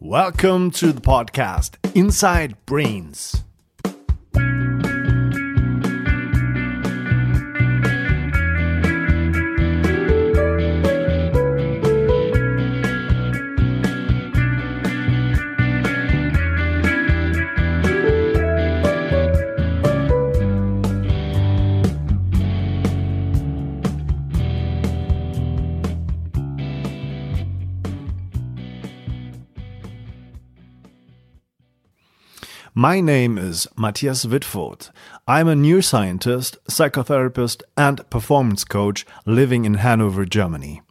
Welcome to the podcast Inside Brains. My name is Matthias Wittfoth. I'm a neuroscientist, psychotherapist, and performance coach living in Hanover, Germany.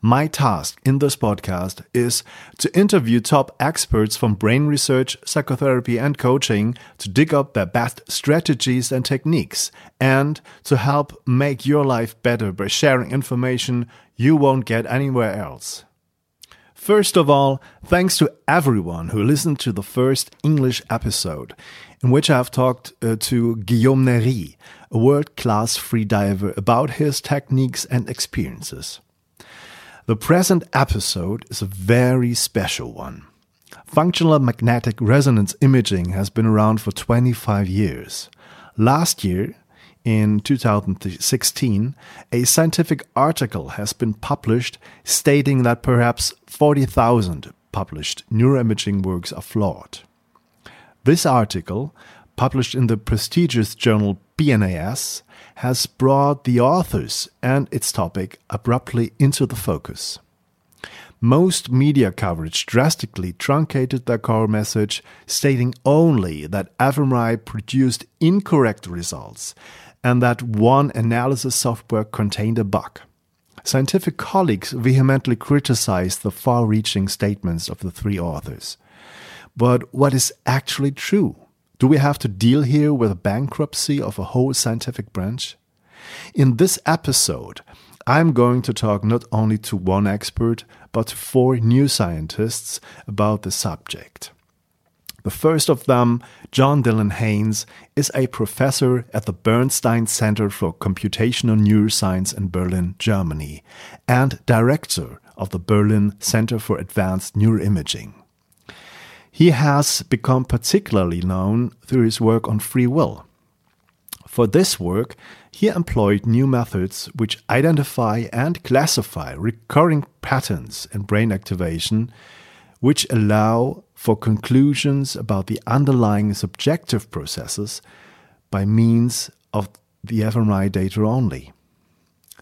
My task in this podcast is to interview top experts from brain research, psychotherapy, and coaching to dig up their best strategies and techniques, and to help make your life better by sharing information you won't get anywhere else. First of all, thanks to everyone who listened to the first English episode, in which I have talked uh, to Guillaume Nery, a world class freediver, about his techniques and experiences. The present episode is a very special one. Functional magnetic resonance imaging has been around for 25 years. Last year, in 2016, a scientific article has been published stating that perhaps 40,000 published neuroimaging works are flawed. This article, published in the prestigious journal PNAS, has brought the authors and its topic abruptly into the focus. Most media coverage drastically truncated their core message, stating only that fMRI produced incorrect results and that one analysis software contained a bug. Scientific colleagues vehemently criticized the far reaching statements of the three authors. But what is actually true? Do we have to deal here with a bankruptcy of a whole scientific branch? In this episode, I'm going to talk not only to one expert, but to four neuroscientists about the subject. The first of them, John Dylan Haynes, is a professor at the Bernstein Center for Computational Neuroscience in Berlin, Germany, and director of the Berlin Center for Advanced Neuroimaging. He has become particularly known through his work on free will. For this work, he employed new methods which identify and classify recurring patterns in brain activation, which allow for conclusions about the underlying subjective processes by means of the fMRI data only.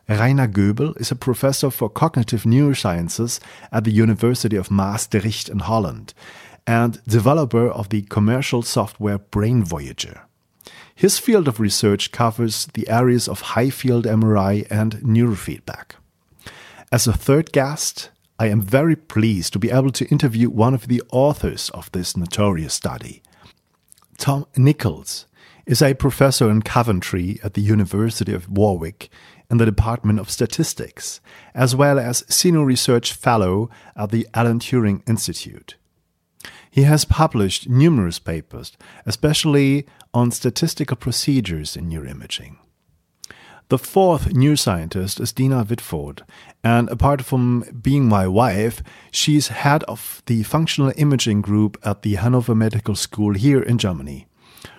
Rainer Goebel is a professor for cognitive neurosciences at the University of Maastricht in Holland and developer of the commercial software Brain Voyager. His field of research covers the areas of high field MRI and neurofeedback. As a third guest, I am very pleased to be able to interview one of the authors of this notorious study. Tom Nichols is a professor in Coventry at the University of Warwick in the Department of Statistics, as well as Senior Research Fellow at the Alan Turing Institute. He has published numerous papers, especially on statistical procedures in neuroimaging. The fourth neuroscientist is Dina Wittfoth, and apart from being my wife, she's head of the functional imaging group at the Hanover Medical School here in Germany.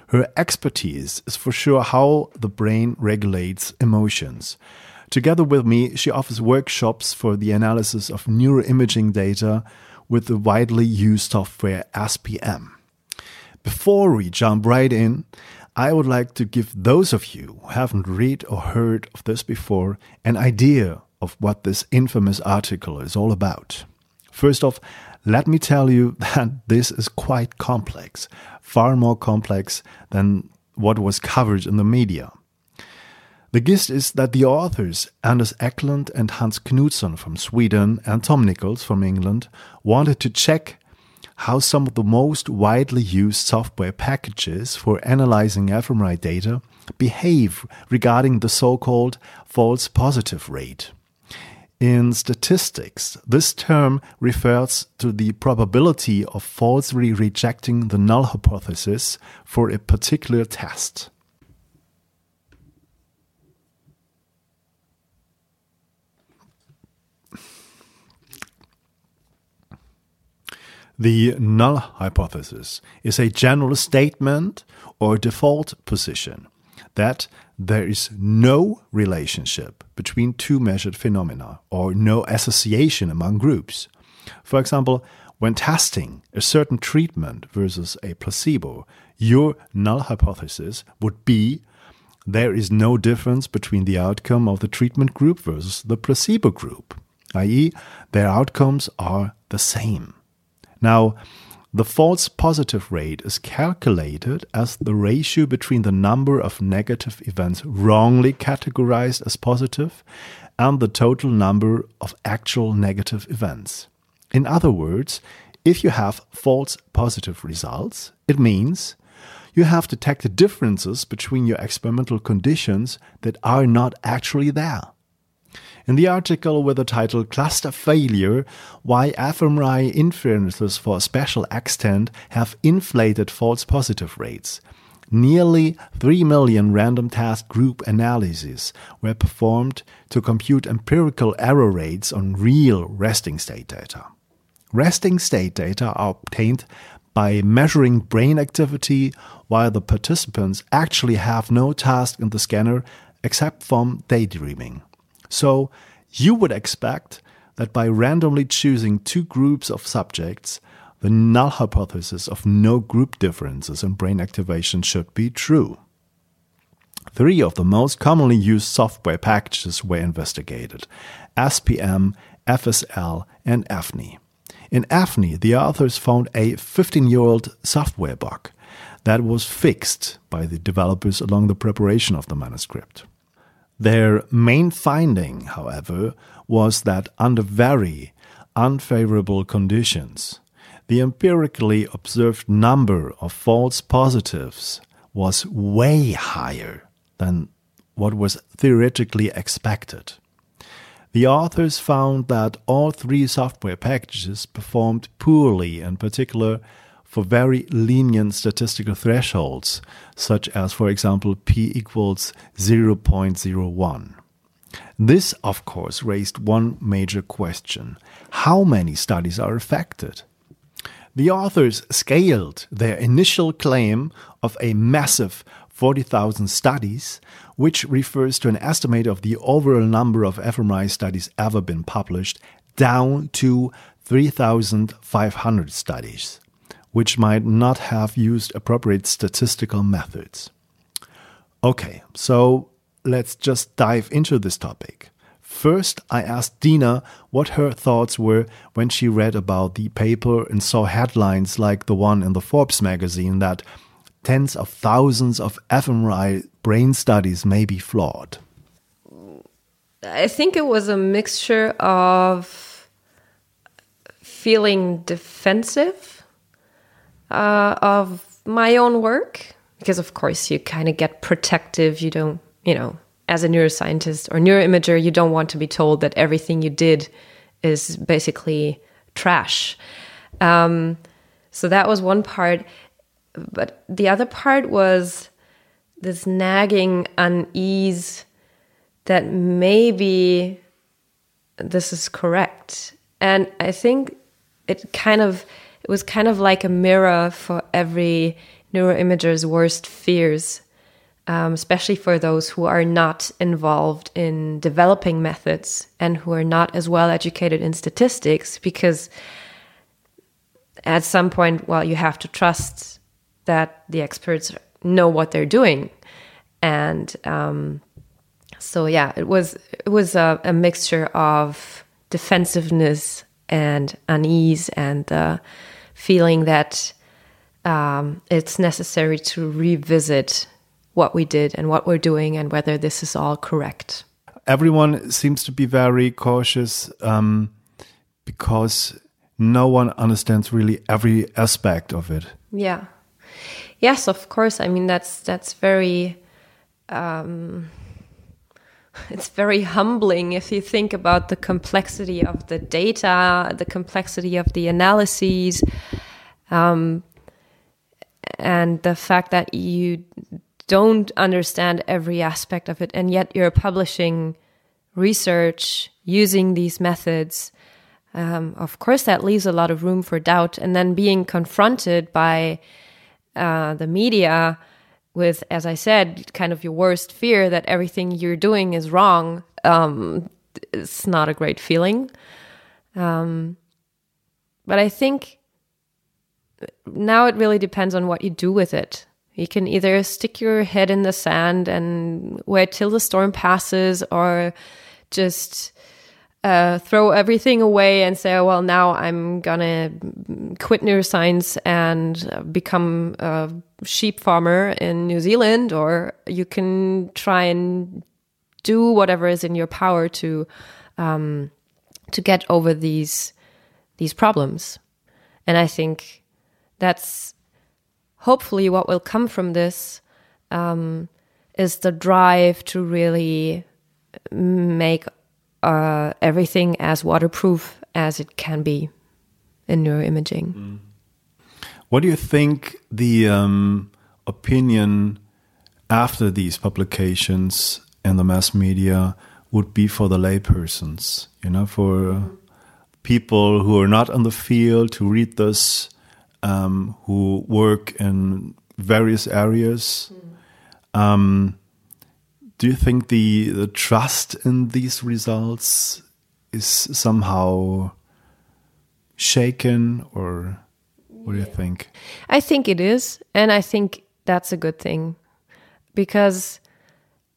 Her expertise is for sure how the brain regulates emotions. Together with me, she offers workshops for the analysis of neuroimaging data with the widely used software SPM. Before we jump right in, I would like to give those of you who haven't read or heard of this before an idea of what this infamous article is all about. First off, let me tell you that this is quite complex, far more complex than what was covered in the media. The gist is that the authors, Anders Eklund and Hans Knutsson from Sweden and Tom Nichols from England, wanted to check how some of the most widely used software packages for analyzing fMRI data behave regarding the so called false positive rate. In statistics, this term refers to the probability of falsely rejecting the null hypothesis for a particular test. The null hypothesis is a general statement or default position that there is no relationship between two measured phenomena or no association among groups. For example, when testing a certain treatment versus a placebo, your null hypothesis would be there is no difference between the outcome of the treatment group versus the placebo group, i.e., their outcomes are the same. Now, the false positive rate is calculated as the ratio between the number of negative events wrongly categorized as positive and the total number of actual negative events. In other words, if you have false positive results, it means you have detected differences between your experimental conditions that are not actually there. In the article with the title Cluster Failure Why fMRI Inferences for Spatial Extent Have Inflated False Positive Rates, nearly 3 million random task group analyses were performed to compute empirical error rates on real resting state data. Resting state data are obtained by measuring brain activity while the participants actually have no task in the scanner except from daydreaming. So you would expect that by randomly choosing two groups of subjects, the null hypothesis of no group differences in brain activation should be true. Three of the most commonly used software packages were investigated SPM, FSL, and AFNI. In AFNI, the authors found a 15 year old software bug that was fixed by the developers along the preparation of the manuscript. Their main finding, however, was that under very unfavorable conditions, the empirically observed number of false positives was way higher than what was theoretically expected. The authors found that all three software packages performed poorly, in particular for very lenient statistical thresholds, such as, for example, p equals 0.01. This, of course, raised one major question how many studies are affected? The authors scaled their initial claim of a massive 40,000 studies, which refers to an estimate of the overall number of fMRI studies ever been published, down to 3,500 studies which might not have used appropriate statistical methods. Okay, so let's just dive into this topic. First, I asked Dina what her thoughts were when she read about the paper and saw headlines like the one in the Forbes magazine that tens of thousands of fMRI brain studies may be flawed. I think it was a mixture of feeling defensive uh, of my own work because of course you kind of get protective you don't you know as a neuroscientist or neuroimager you don't want to be told that everything you did is basically trash. Um, so that was one part but the other part was this nagging unease that maybe this is correct. And i think it kind of it was kind of like a mirror for every neuroimager's worst fears, um, especially for those who are not involved in developing methods and who are not as well educated in statistics, because at some point, well, you have to trust that the experts know what they're doing, and um, so yeah, it was it was a, a mixture of defensiveness and unease and uh, feeling that um, it's necessary to revisit what we did and what we're doing and whether this is all correct. Everyone seems to be very cautious um, because no one understands really every aspect of it. Yeah. Yes, of course. I mean, that's that's very. Um, it's very humbling if you think about the complexity of the data, the complexity of the analyses, um, and the fact that you don't understand every aspect of it, and yet you're publishing research using these methods um, of course, that leaves a lot of room for doubt. And then being confronted by uh, the media with, as I said, kind of your worst fear that everything you're doing is wrong, um, it's not a great feeling. Um, but I think now it really depends on what you do with it. You can either stick your head in the sand and wait till the storm passes, or just uh, throw everything away and say, well, now I'm gonna quit neuroscience and become a sheep farmer in New Zealand, or you can try and do whatever is in your power to um, to get over these these problems. And I think that's hopefully what will come from this um, is the drive to really make uh, everything as waterproof as it can be in neuroimaging. Mm. What do you think the um, opinion after these publications in the mass media would be for the laypersons? You know, for people who are not on the field to read this, um, who work in various areas. Mm. Um, do you think the the trust in these results is somehow shaken or what do you think? I think it is and i think that's a good thing because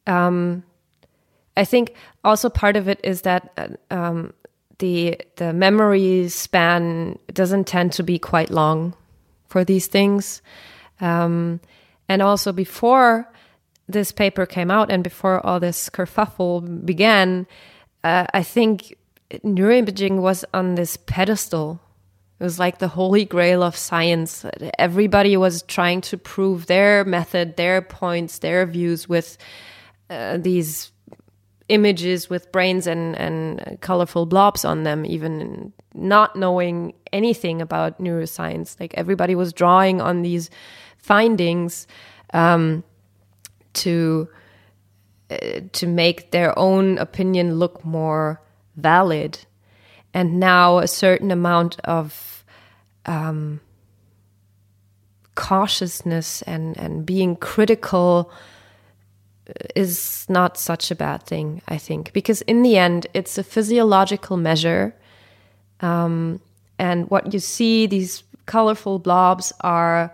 um, i think also part of it is that uh, um, the the memory span doesn't tend to be quite long for these things. Um, and also before this paper came out and before all this kerfuffle began, uh, I think neuroimaging was on this pedestal. It was like the holy grail of science. Everybody was trying to prove their method, their points, their views with uh, these images with brains and, and colorful blobs on them, even not knowing anything about neuroscience. Like everybody was drawing on these findings. Um, to uh, to make their own opinion look more valid. And now a certain amount of um, cautiousness and and being critical is not such a bad thing i think. Because in the end it's a physiological measure. Um, and what you see these colorful blobs are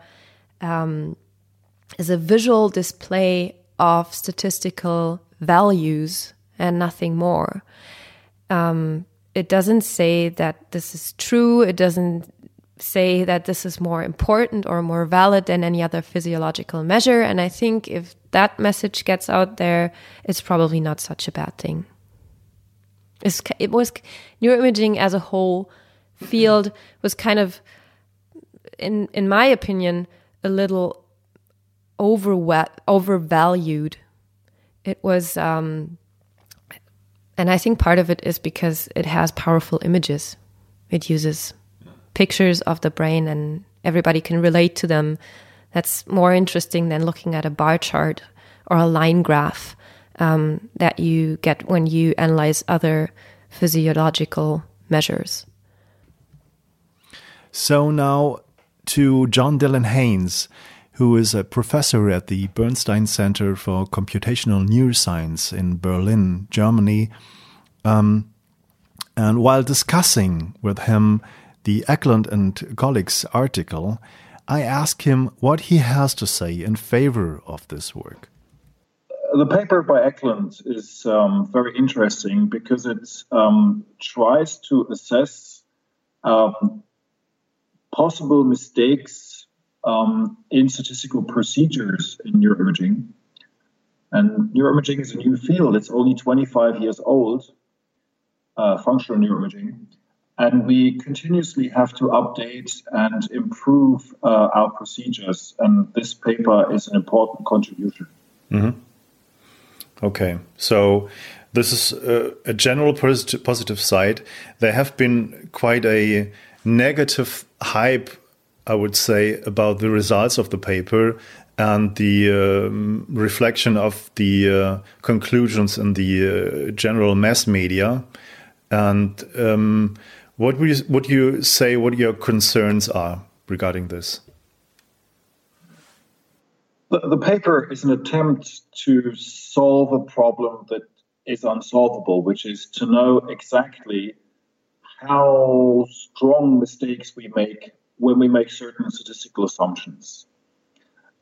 um, is a visual display of statistical values and nothing more. Um, it doesn't say that this is true. It doesn't say that this is more important or more valid than any other physiological measure. And I think if that message gets out there, it's probably not such a bad thing. It's, it was neuroimaging as a whole field was kind of, in in my opinion, a little over overvalued. It was, um, and I think part of it is because it has powerful images. It uses pictures of the brain, and everybody can relate to them. That's more interesting than looking at a bar chart or a line graph um, that you get when you analyze other physiological measures. So now to John Dylan Haynes who is a professor at the Bernstein Center for Computational Neuroscience in Berlin, Germany. Um, and while discussing with him the Eklund and colleagues article, I asked him what he has to say in favor of this work. The paper by Eklund is um, very interesting because it um, tries to assess um, possible mistakes um, in statistical procedures in neuroimaging. And neuroimaging is a new field. It's only 25 years old, uh, functional neuroimaging. And we continuously have to update and improve uh, our procedures. And this paper is an important contribution. Mm-hmm. Okay. So this is a, a general positive side. There have been quite a negative hype I would say, about the results of the paper and the um, reflection of the uh, conclusions in the uh, general mass media. And um, What would you, would you say? What your concerns are regarding this? The, the paper is an attempt to solve a problem that is unsolvable, which is to know exactly how strong mistakes we make when we make certain statistical assumptions.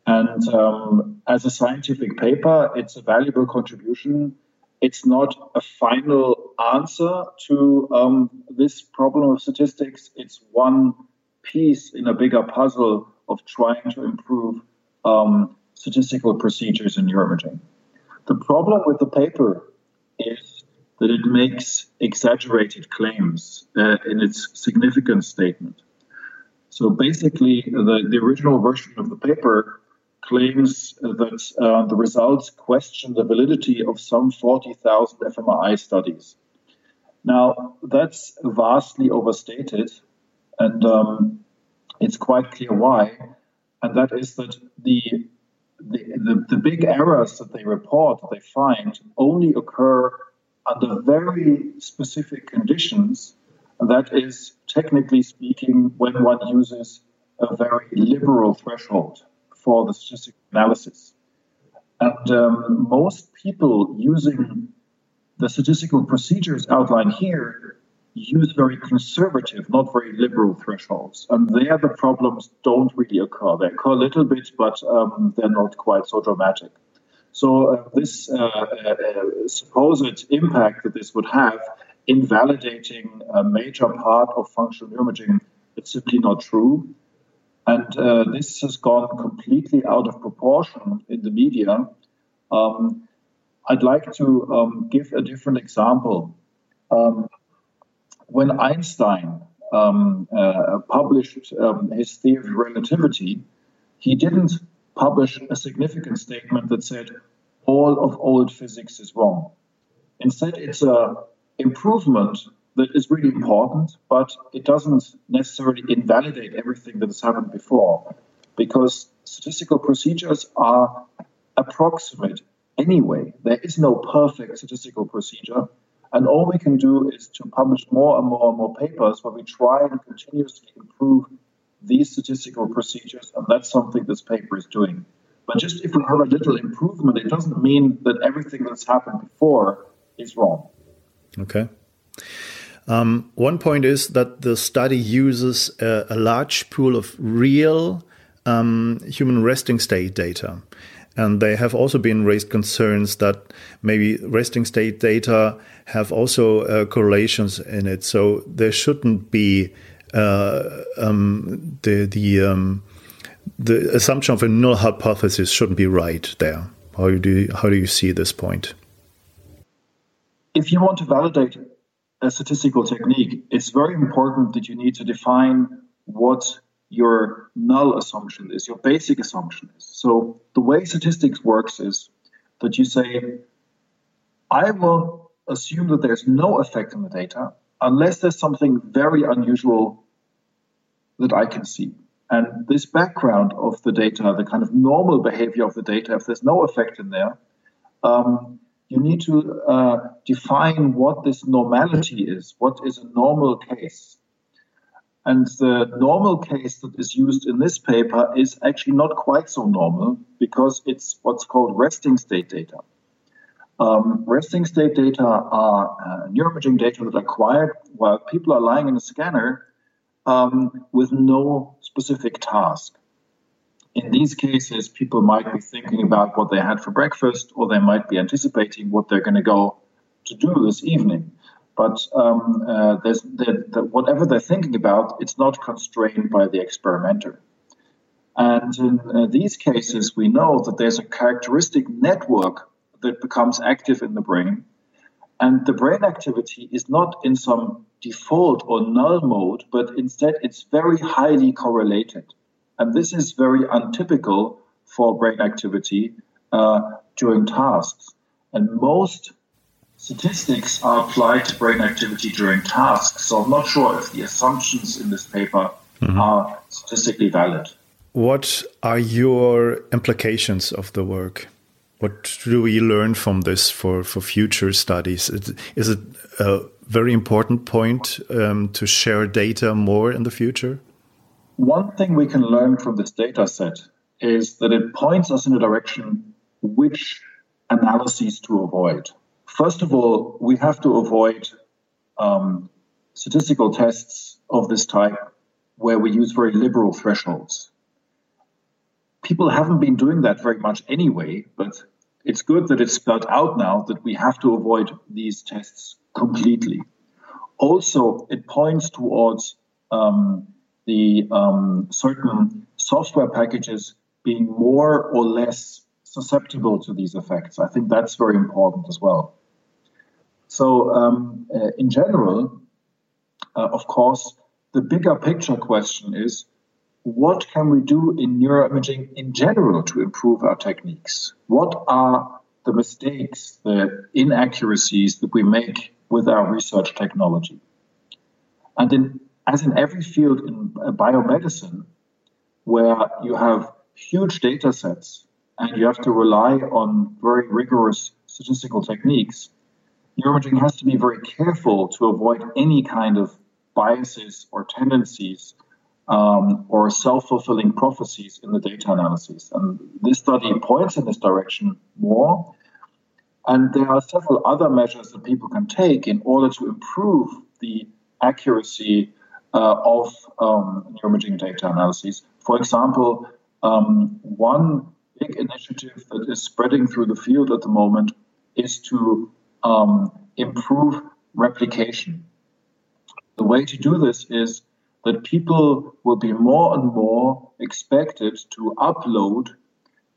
And um, as a scientific paper, it's a valuable contribution. It's not a final answer to um, this problem of statistics. It's one piece in a bigger puzzle of trying to improve um, statistical procedures in neuroimaging. The problem with the paper is that it makes exaggerated claims uh, in its significance statement. So basically, the, the original version of the paper claims that uh, the results question the validity of some 40,000 fMRI studies. Now, that's vastly overstated, and um, it's quite clear why, and that is that the, the, the, the big errors that they report, that they find, only occur under very specific conditions. That is, technically speaking, when one uses a very liberal threshold for the statistical analysis. And um, most people using the statistical procedures outlined here use very conservative, not very liberal thresholds. And there the problems don't really occur. They occur a little bit, but um, they're not quite so dramatic. So uh, this uh, uh, supposed impact that this would have in validating a major part of functional imaging is simply not true. And uh, this has gone completely out of proportion in the media. Um, I'd like to um, give a different example. Um, when Einstein um, uh, published um, his theory of relativity, he didn't publish a significant statement that said all of old physics is wrong. Instead, it's a improvement that is really important, but it doesn't necessarily invalidate everything that has happened before, because statistical procedures are approximate anyway. There is no perfect statistical procedure, and all we can do is to publish more and more and more papers where we try and continuously improve these statistical procedures, and that's something this paper is doing. But just if we have a little improvement, it doesn't mean that everything that's happened before is wrong. Okay. Um, one point is that the study uses a, a large pool of real um, human resting state data. And there have also been raised concerns that maybe resting state data have also uh, correlations in it. So there shouldn't be uh, um, the the um, the assumption of a null hypothesis shouldn't be right there. How do you, how do you see this point? If you want to validate a statistical technique, it's very important that you need to define what your null assumption is, your basic assumption is. So the way statistics works is that you say, I will assume that there's no effect on the data unless there's something very unusual that I can see. And this background of the data, the kind of normal behavior of the data, if there's no effect in there, um, you need to uh, define what this normality is. What is a normal case? And the normal case that is used in this paper is actually not quite so normal because it's what's called resting state data. Um, resting state data are uh, neuroimaging data that are acquired while people are lying in a scanner um, with no specific task in these cases, people might be thinking about what they had for breakfast, or they might be anticipating what they're going to go to do this evening. But um, uh, whatever they're thinking about, it's not constrained by the experimenter. And in uh, these cases, we know that there's a characteristic network that becomes active in the brain. And the brain activity is not in some default or null mode, but instead it's very highly correlated. And this is very untypical for brain activity uh, during tasks. And most statistics are applied to brain activity during tasks. So I'm not sure if the assumptions in this paper mm-hmm. are statistically valid. What are your implications of the work? what do we learn from this for, for future studies? Is it a very important point um, to share data more in the future? One thing we can learn from this data set is that it points us in a direction which analyses to avoid. First of all, we have to avoid um, statistical tests of this type where we use very liberal thresholds. People haven't been doing that very much anyway, but it's good that it's spelled out now that we have to avoid these tests completely. Also, it points towards um, the um, certain software packages being more or less susceptible to these effects. I think that's very important as well. So, um, uh, in general, uh, of course, the bigger picture question is what can we do in neuroimaging in general to improve our techniques? What are the mistakes, the inaccuracies that we make with our research technology? And in, as in every field in uh, biomedicine, where you have huge data sets and you have to rely on very rigorous statistical techniques, neuroimaging has to be very careful to avoid any kind of biases or tendencies um, or self fulfilling prophecies in the data analysis. And this study points in this direction more. And there are several other measures that people can take in order to improve the accuracy of um, neuroimaging data analyses. For example, um, one big initiative that is spreading through the field at the moment is to um, improve replication. The way to do this is that people will be more and more expected to upload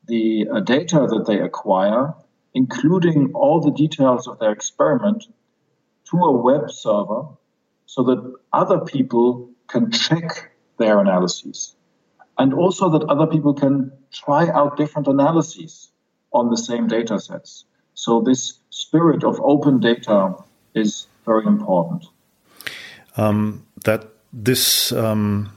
the uh, data that they acquire, including all the details of their experiment, to a web server so that other people can check their analyses. And also that other people can try out different analyses on the same data sets. So, this spirit of open data is very important. Um, that this um,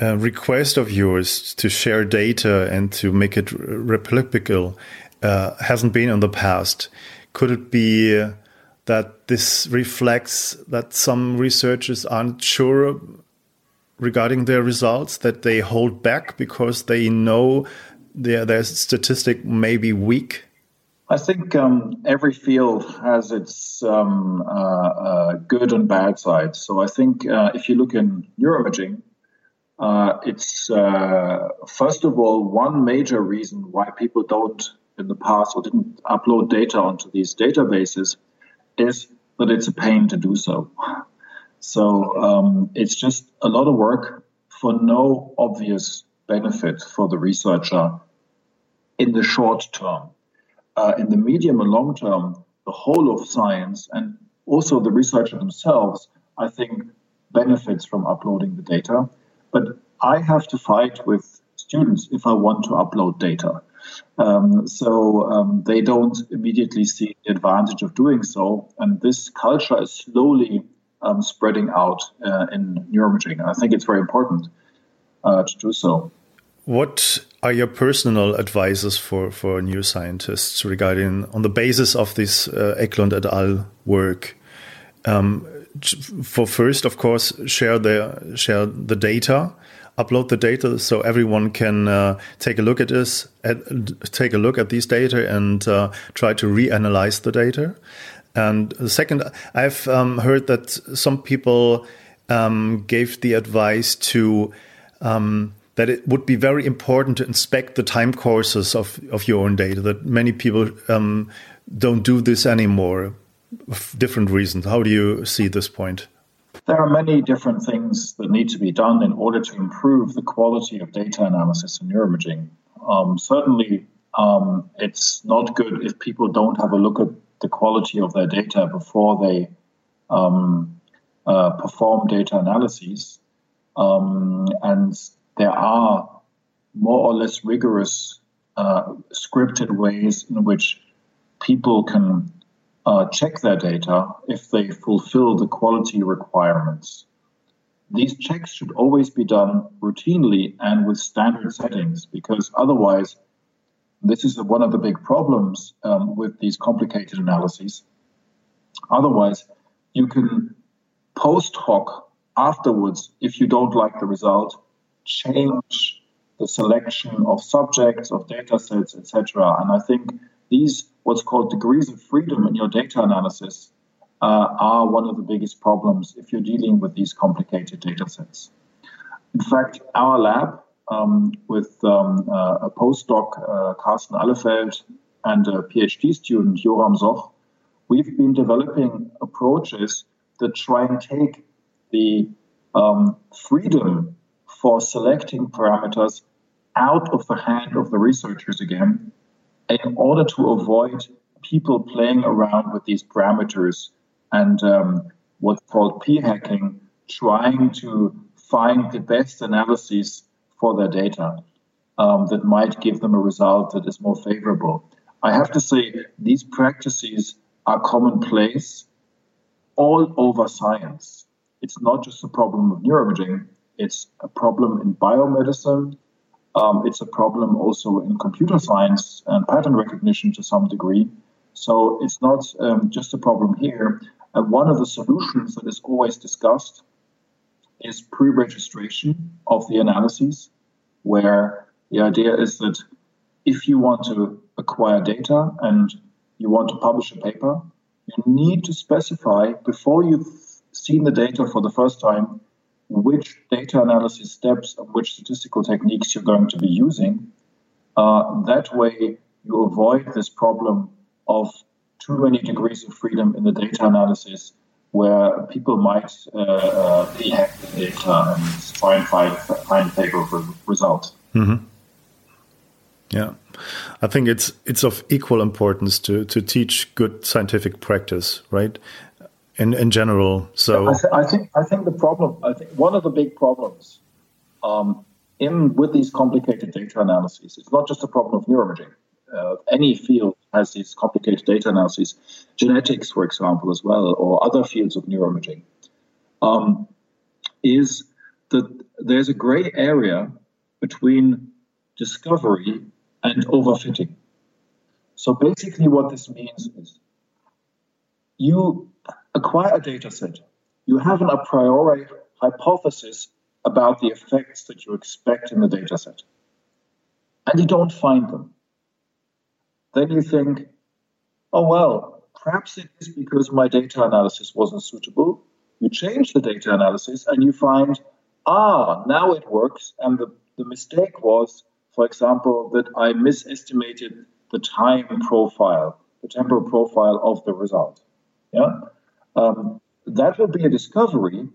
uh, request of yours to share data and to make it replicable uh, hasn't been in the past. Could it be that this reflects that some researchers aren't sure regarding their results, that they hold back because they know their, their statistic may be weak? I think um, every field has its um, uh, uh, good and bad sides. So I think uh, if you look in neuroimaging, uh, it's uh, first of all one major reason why people don't in the past or didn't upload data onto these databases is that it's a pain to do so. So um, it's just a lot of work for no obvious benefit for the researcher in the short term uh, in the medium and long term, the whole of science and also the researcher themselves, I think, benefits from uploading the data. But I have to fight with students if I want to upload data. Um, so um, they don't immediately see the advantage of doing so. And this culture is slowly um, spreading out uh, in neuroimaging. I think it's very important uh, to do so. What are your personal advices for, for neuroscientists regarding, on the basis of this uh, Eklund et al. work? Um, for first, of course, share the share the data, upload the data so everyone can uh, take a look at this, at, take a look at these data, and uh, try to reanalyze the data. And the second, I've um, heard that some people um, gave the advice to um, that it would be very important to inspect the time courses of, of your own data, that many people um, don't do this anymore different reasons. How do you see this point? There are many different things that need to be done in order to improve the quality of data analysis in neuroimaging. Um, certainly, um, it's not good if people don't have a look at the quality of their data before they um, uh, perform data analyses. Um, and there are more or less rigorous uh, scripted ways in which people can uh, check their data if they fulfill the quality requirements. These checks should always be done routinely and with standard settings because otherwise This is one of the big problems um, with these complicated analyses. Otherwise, you can post hoc afterwards, if you don't like the result, change the selection of subjects, of data sets, etc. And I think these, what's called degrees of freedom in your data analysis, uh, are one of the biggest problems if you're dealing with these complicated data sets. In fact, our lab um, with um, uh, a postdoc, uh, Carsten Allefeld, and a PhD student, Joram Soch, we've been developing approaches that try and take the um, freedom for selecting parameters out of the hand of the researchers again in order to avoid people playing around with these parameters and um, what's called p-hacking, trying to find the best analyses for their data um, that might give them a result that is more favorable. I have to say, these practices are commonplace all over science. It's not just a problem of neuroimaging, it's a problem in biomedicine. Um, it's a problem also in computer science and pattern recognition to some degree. So it's not um, just a problem here. And one of the solutions that is always discussed is pre registration of the analyses, where the idea is that if you want to acquire data and you want to publish a paper, you need to specify before you've seen the data for the first time which data analysis steps and which statistical techniques you're going to be using. Uh, that way, you avoid this problem of too many degrees of freedom in the data analysis where people might uh, uh, hack the data and try and find, find favorable result. Mm-hmm. Yeah, I think it's it's of equal importance to to teach good scientific practice, right? In in general. So I, th- I think I think the problem I think one of the big problems um, in with these complicated data analyses, it's not just a problem of neuroimaging. Uh, any field has these complicated data analyses, genetics, for example, as well, or other fields of neuroimaging, um, is that there's a gray area between discovery and overfitting. So basically, what this means is you acquire a data set, you have an a priori hypothesis about the effects that you expect in the data set, and you don't find them then you think, oh, well, perhaps it is because my data analysis wasn't suitable. You change the data analysis and you find, ah, now it works. And the, the mistake was, for example, that I misestimated the time profile, the temporal profile of the result. Yeah, um, that will be a discovery,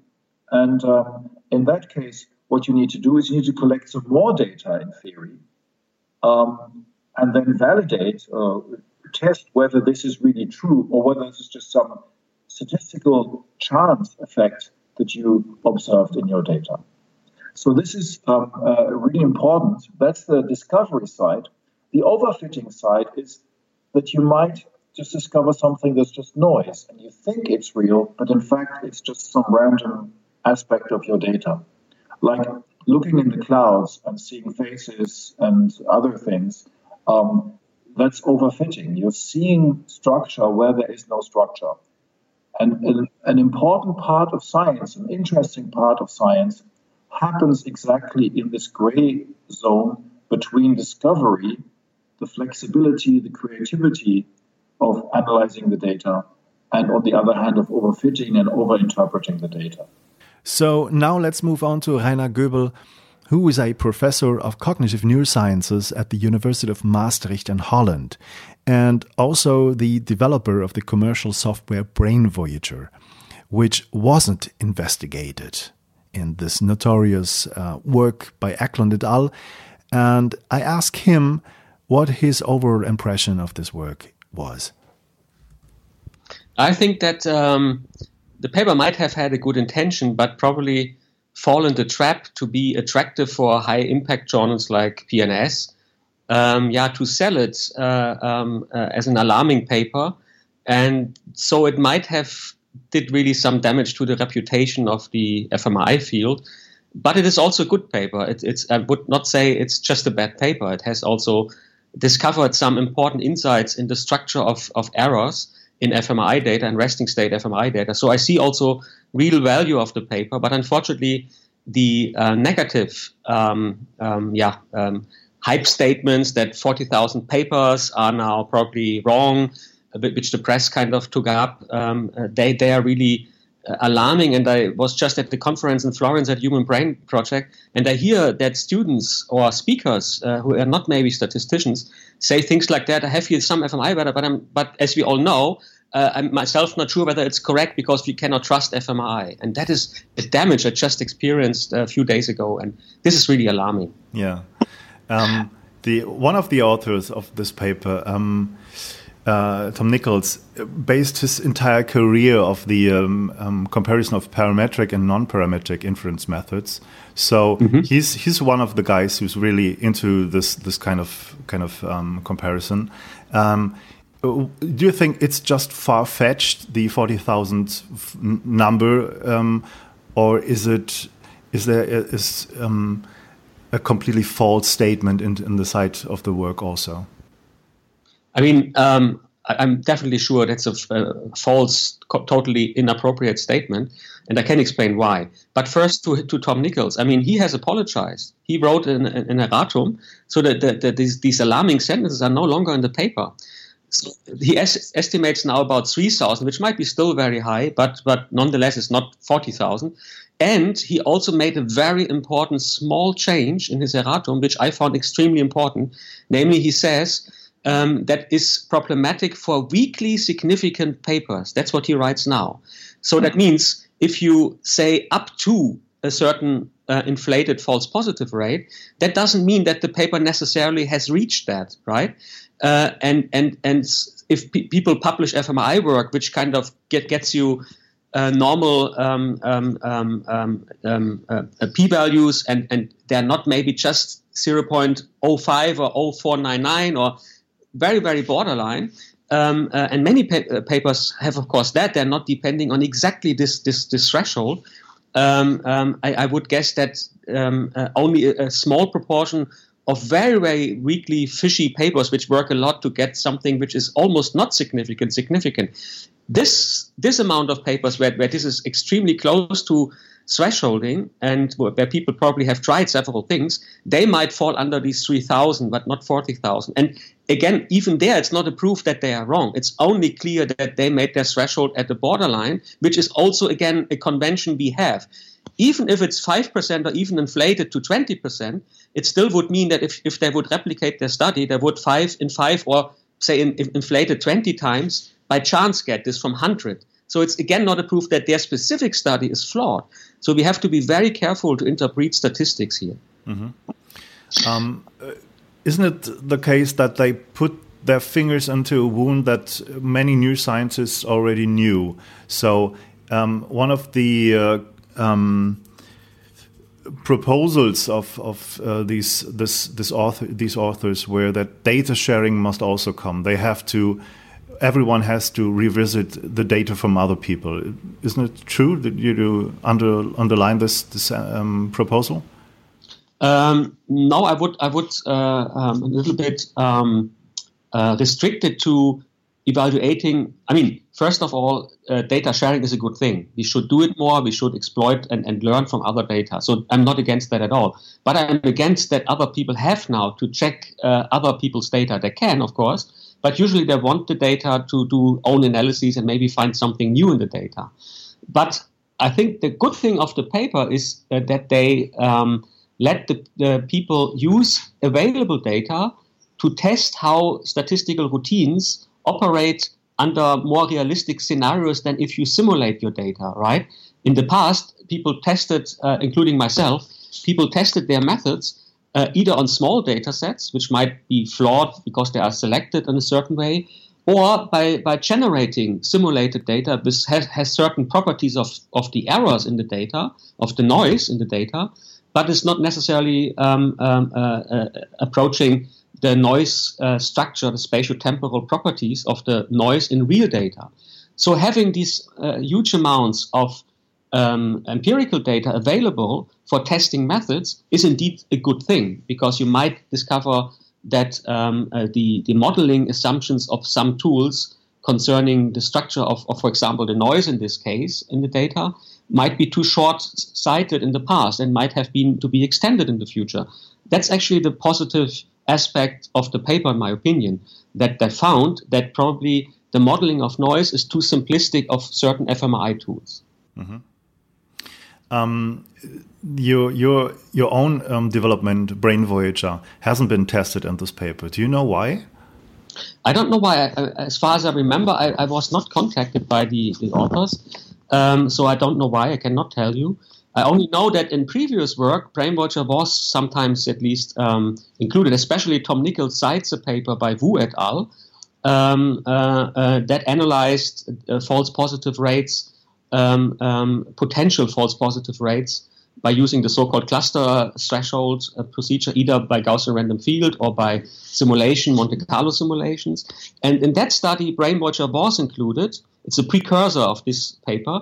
and um, in that case, what you need to do is you need to collect some more data in theory, um, and then validate, uh, test whether this is really true or whether this is just some statistical chance effect that you observed in your data. So this is um, uh, really important. That's the discovery side. The overfitting side is that you might just discover something that's just noise and you think it's real, but in fact it's just some random aspect of your data. Like looking in the clouds and seeing faces and other things um, that's overfitting. You're seeing structure where there is no structure. And an, an important part of science, an interesting part of science, happens exactly in this gray zone between discovery, the flexibility, the creativity of analyzing the data, and on the other hand, of overfitting and overinterpreting the data. So now let's move on to Rainer Goebel who is a professor of cognitive neurosciences at the University of Maastricht in Holland, and also the developer of the commercial software Brain Voyager, which wasn't investigated in this notorious uh, work by Eklund et al. And I ask him what his overall impression of this work was. I think that um, the paper might have had a good intention, but probably fall in the trap to be attractive for high impact journals like PNAS. Um, yeah, to sell it uh, um, uh, as an alarming paper, and so it might have did really some damage to the reputation of the fMRI field. But it is also a good paper. It, it's I would not say it's just a bad paper. It has also discovered some important insights in the structure of, of errors in fMRI data and resting state fMRI data. So I see also real value of the paper, but unfortunately, the uh, negative, um, um, yeah, um, hype statements that 40,000 papers are now probably wrong, which the press kind of took up, um, uh, they they are really alarming. And I was just at the conference in Florence at Human Brain Project, and I hear that students or speakers uh, who are not maybe statisticians say things like that. I have here some fMRI data, but I'm, but as we all know, uh, I'm myself not sure whether it's correct because we cannot trust fMRI, and that is a damage I just experienced a few days ago, and this is really alarming. Yeah, um, the one of the authors of this paper. Um, uh, Tom Nichols based his entire career of the um, um, comparison of parametric and non-parametric inference methods. So mm -hmm. he's he's one of the guys who's really into this this kind of kind of um, comparison. Um, do you think it's just far fetched the forty thousand number, um, or is it is there is um, a completely false statement in, in the side of the work also? I mean, um, I'm definitely sure that's a, a false, totally inappropriate statement, and I can explain why. But first, to, to Tom Nichols, I mean, he has apologized. He wrote an, an erratum so that, that, that these, these, alarming sentences are no longer in the paper. So he es- estimates now about 3,000, which might be still very high, but, but nonetheless, it's not 40,000. And he also made a very important small change in his erratum, which I found extremely important. Namely, he says, um, that is problematic for weakly significant papers. That's what he writes now. So that means if you say up to a certain uh, inflated false positive rate, that doesn't mean that the paper necessarily has reached that, right? Uh, and and and if pe- people publish fMRI work, which kind of get gets you uh, normal um, um, um, um, um uh, p-values, and and they're not maybe just 0.05 or 0499 or very, very borderline. Um, uh, and many pa- uh, papers have, of course, that they're not depending on exactly this this, this threshold. Um, um, I, I, would guess that um, uh, only a, a, small proportion of very, very weakly fishy papers, which work a lot to get something which is almost not significant, significant. This this amount of papers where, where this is extremely close to thresholding and where people probably have tried several things, they might fall under these 3,000, but not 40,000. And again, even there, it's not a proof that they are wrong. It's only clear that they made their threshold at the borderline, which is also, again, a convention we have. Even if it's 5% or even inflated to 20%, it still would mean that if, if they would replicate their study, they would 5 in 5 or say in, in inflated 20 times by chance get this from 100. So it's again not a proof that their specific study is flawed. So we have to be very careful to interpret statistics here. Mm -hmm. um, isn't it the case that they put their fingers into a wound that many neuroscientists already knew? So um, one of the uh, um, proposals of, of uh, these this, this author, these authors were that data sharing must also come. They have to everyone has to revisit the data from other people. Isn't it true that you do under, underline this, this um, proposal? Um, no, I would I would uh, um, a little bit um, uh, restrict it to evaluating. I mean, first of all, uh, data sharing is a good thing. We should do it more. We should exploit and, and learn from other data. So I'm not against that at all. But I'm against that other people have now to check uh, other people's data. They can, of course, but usually they want the data to do own analyses and maybe find something new in the data. But I think the good thing of the paper is that they um, let the, the people use available data to test how statistical routines operate under more realistic scenarios than if you simulate your data, right? In the past, people tested, uh, including myself, people tested their methods uh, either on small data sets, which might be flawed because they are selected in a certain way, or by, by generating simulated data which has, has certain properties of, of the errors in the data, of the noise in the data, but is not necessarily um, um, uh, uh, approaching the noise uh, structure, the spatial temporal properties of the noise in real data. So having these uh, huge amounts of um, empirical data available for testing methods is indeed a good thing because you might discover that um, uh, the, the modeling assumptions of some tools concerning the structure of, of, for example, the noise in this case in the data might be too short sighted in the past and might have been to be extended in the future. That's actually the positive aspect of the paper, in my opinion, that they found that probably the modeling of noise is too simplistic of certain fMRI tools. Mm-hmm. Um, your your your own um, development, Brain Voyager, hasn't been tested in this paper. Do you know why? I don't know why. I, as far as I remember, I, I, was not contacted by the, the authors, um, so I don't know why. I cannot tell you. I only know that in previous work, Brain Voyager was sometimes at least um, included, especially Tom Nichols cites a paper by Wu et al. Um, uh, uh, that analyzed uh, false positive rates um, um, potential false positive rates by using the so-called cluster threshold uh, procedure, either by Gaussian random field or by simulation, Monte Carlo simulations. And in that study, Brain Voyager was included. It's a precursor of this paper.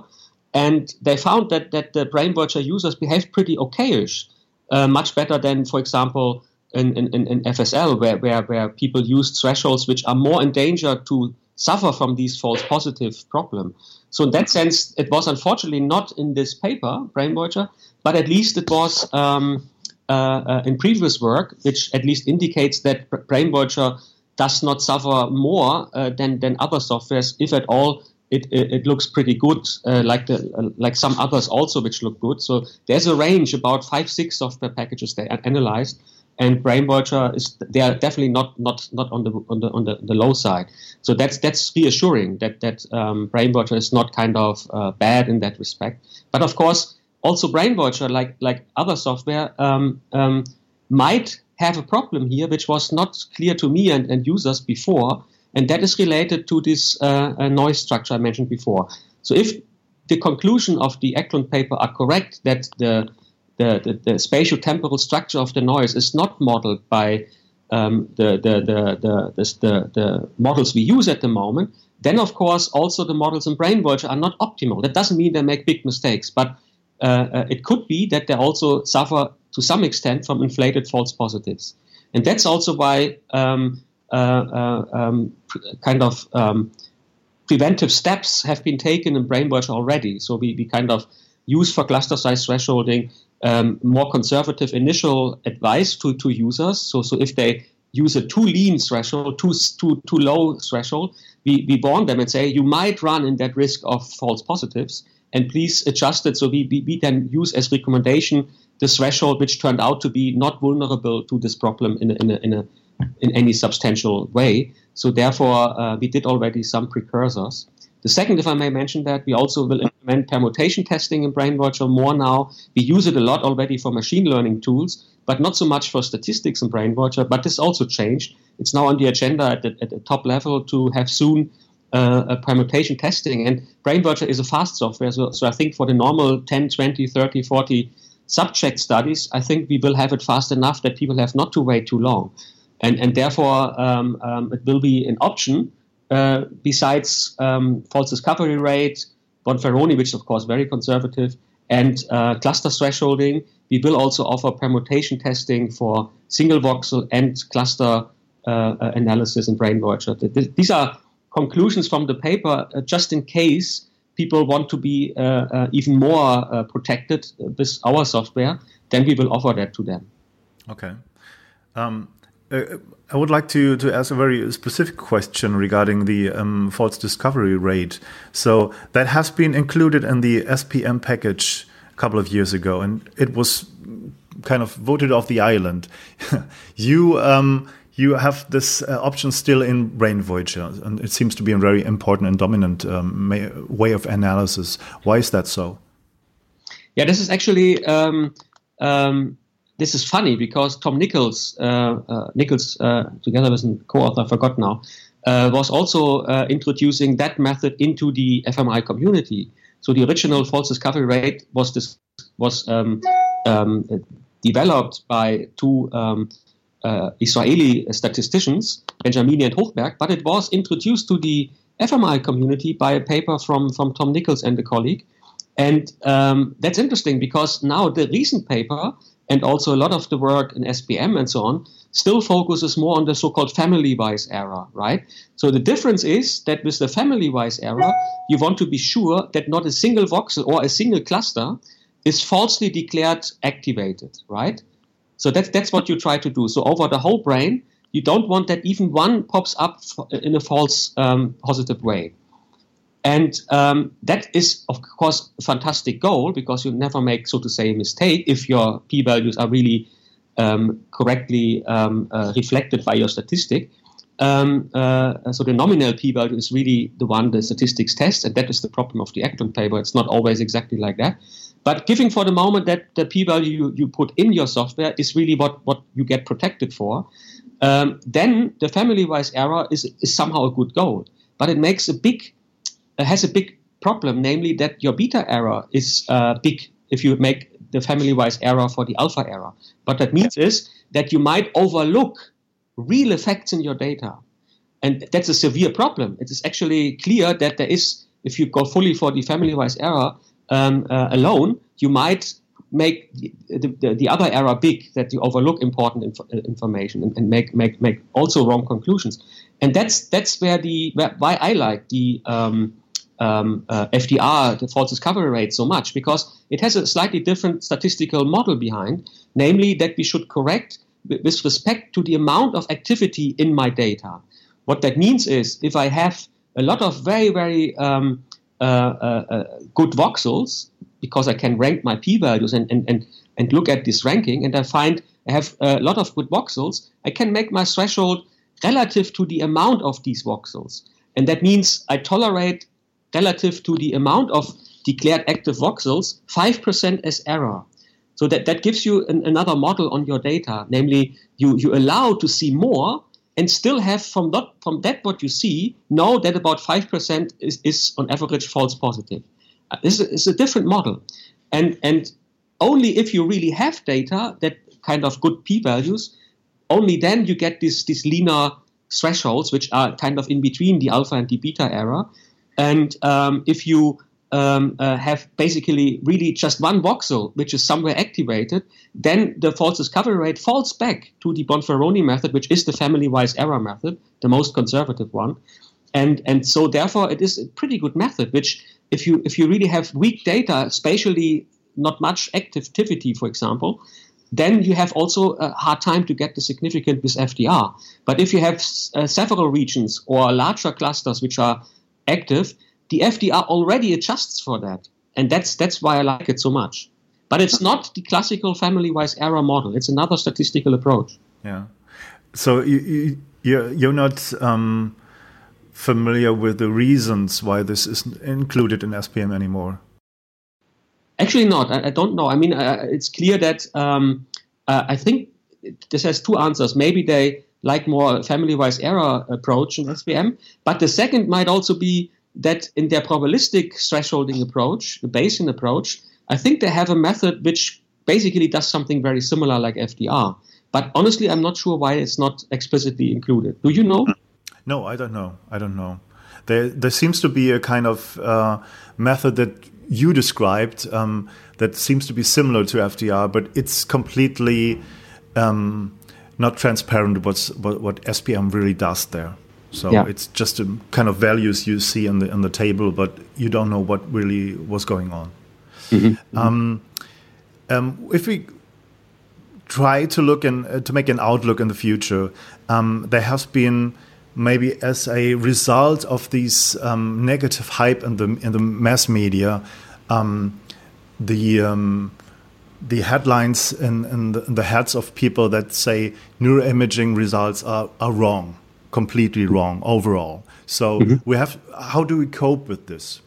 And they found that, that the Brain Voyager users behaved pretty okayish, uh, much better than, for example, in, in, in FSL, where, where, where people used thresholds which are more in danger to suffer from these false positive problem. So in that sense, it was unfortunately not in this paper, Brain Voyager, but at least it was um, uh, uh, in previous work, which at least indicates that Brain Voyager does not suffer more uh, than, than other softwares, if at all. It, it, it looks pretty good, uh, like the uh, like some others also, which look good. So there's a range about five, six software packages they analyzed, and Brain Voyager is they are definitely not not not on the on the on the, the low side. So that's that's reassuring that that um, is not kind of uh, bad in that respect. But of course, also Brain Voyager, like like other software, um, um, might have a problem here, which was not clear to me and, and users before, and that is related to this uh, uh noise structure I mentioned before. So if the conclusion of the Eklund paper are correct that the the, the, the spatial temporal structure of the noise is not modeled by um, the, the, the, the, the, models we use at the moment, then of course also the models in Brain Voyager are not optimal. That doesn't mean they make big mistakes, but uh, uh, it could be that they also suffer to some extent from inflated false positives. And that's also why um, uh, uh, um, kind of um, preventive steps have been taken in Brain Voyager already. So we, we kind of use for cluster size thresholding um, more conservative initial advice to, to users. So, so if they use a too lean threshold, too, too, too low threshold, we, we warn them and say, you might run in that risk of false positives, and please adjust it so we, we, we then use as recommendation the threshold which turned out to be not vulnerable to this problem in a, in a, in, a, in any substantial way. So therefore, uh, we did already some precursors. The second, if I may mention that, we also will implement permutation testing in Brain Voyager more now. We use it a lot already for machine learning tools, but not so much for statistics in Brain Voyager. But this also changed. It's now on the agenda at the, at the top level to have soon uh, a permutation testing. And Brain Voyager is a fast software, so, so I think for the normal 10, 20, 30, 40 subject studies, I think we will have it fast enough that people have not to wait too long. And, and therefore, um, um, it will be an option uh, besides um, false discovery rate, Bonferroni, which is of course very conservative, and uh, cluster thresholding, we will also offer permutation testing for single voxel and cluster uh, analysis in Brain Voyager. These are conclusions from the paper uh, just in case people want to be uh, uh, even more protected with our software, then we will offer that to them. Okay. Um, uh, I would like to, to ask a very specific question regarding the um, false discovery rate. So that has been included in the SPM package a couple of years ago, and it was kind of voted off the island. you um, you have this uh, option still in Brain Voyager, and it seems to be a very important and dominant um, way of analysis. Why is that so? Yeah, this is actually um, um, this is funny because Tom Nichols, uh, uh, Nichols uh, together with a co-author, I forgot now, was also introducing that method into the fMRI community. So the original false discovery rate was this was um, um, developed by two um, uh, Israeli statisticians, Benjamini and Hochberg, but it was introduced to the fMRI community by a paper from, from Tom Nichols and a colleague. And um, that's interesting because now the recent paper and also a lot of the work in SPM and so on, still focuses more on the so-called family-wise error, right? So the difference is that with the family-wise error, you want to be sure that not a single voxel or a single cluster is falsely declared activated, right? So that's that's what you try to do. So over the whole brain, you don't want that even one pops up in a false um, positive way. And um, that is, of course, a fantastic goal because you never make, so to say, a mistake if your p values are really um, correctly um, uh, reflected by your statistic. Um, uh, so the nominal p value is really the one the statistics test, and that is the problem of the Eklund paper. It's not always exactly like that. But giving for the moment that the p value you, you put in your software is really what, what you get protected for, um, then the family wise error is, is somehow a good goal. But it makes a big has a big problem, namely that your beta error is uh, big if you make the family-wise error for the alpha error. What that means is that you might overlook real effects in your data. And that's a severe problem. It is actually clear that there is, if you go fully for the family-wise error um, uh, alone, you might make the, the, the, other error big, that you overlook important inf- uh, information and, and, make, make, make also wrong conclusions. And that's, that's where the, where, why I like the, um, um, uh, FDR, the false discovery rate, so much because it has a slightly different statistical model behind, namely that we should correct with respect to the amount of activity in my data. What that means is if I have a lot of very, very um, uh, uh, uh good voxels, because I can rank my p-values and, and, and, and look at this ranking, and I find I have a lot of good voxels, I can make my threshold relative to the amount of these voxels. And that means I tolerate relative to the amount of declared active voxels, 5% as error. So that, that gives you an, another model on your data, namely you, you allow to see more and still have from that, from that what you see, know that about 5% is, is on average false positive. Uh, this is a different model. And, and only if you really have data that kind of good p-values, only then you get these, these linear thresholds, which are kind of in between the alpha and the beta error, and um, if you um, uh, have basically really just one voxel which is somewhere activated, then the false discovery rate falls back to the Bonferroni method, which is the family-wise error method, the most conservative one. And, and so therefore it is a pretty good method, which if you if you really have weak data, spatially not much activity, for example, then you have also a hard time to get the significant with FDR. But if you have uh, several regions or larger clusters which are active, the FDR already adjusts for that. And that's, that's why I like it so much. But it's not the classical family wise error model, it's another statistical approach. Yeah. So you, you, you're not um, familiar with the reasons why this isn't included in SPM anymore? Actually, not. I, I don't know. I mean, uh, it's clear that um, uh, I think this has two answers. Maybe they like more family-wise error approach in SPM. But the second might also be that in their probabilistic thresholding approach, the Bayesian approach, I think they have a method which basically does something very similar like FDR. But honestly, I'm not sure why it's not explicitly included. Do you know? No, I don't know. I don't know. There, there seems to be a kind of uh, method that you described um, that seems to be similar to FDR, but it's completely um, not transparent what's what, what SPM really does there. So yeah. it's just a kind of values you see on the on the table, but you don't know what really was going on. Mm -hmm. um, um, if we try to look and uh, to make an outlook in the future, um, there has been maybe as a result of these um, negative hype in the in the mass media, um, the um, the headlines in, in, the, in, the, heads of people that say neuroimaging results are, are wrong, completely wrong overall. So mm -hmm. we have. How do we cope with this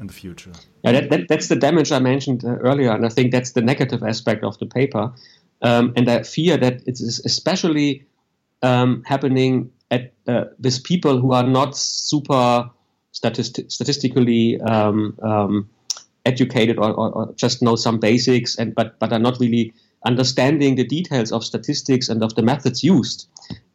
in the future? Yeah, that, that, that's the damage I mentioned uh, earlier, and I think that's the negative aspect of the paper. Um, and I fear that it is especially um, happening at uh, with people who are not super statisti statistically um, um educated or, or, or, just know some basics and but but are not really understanding the details of statistics and of the methods used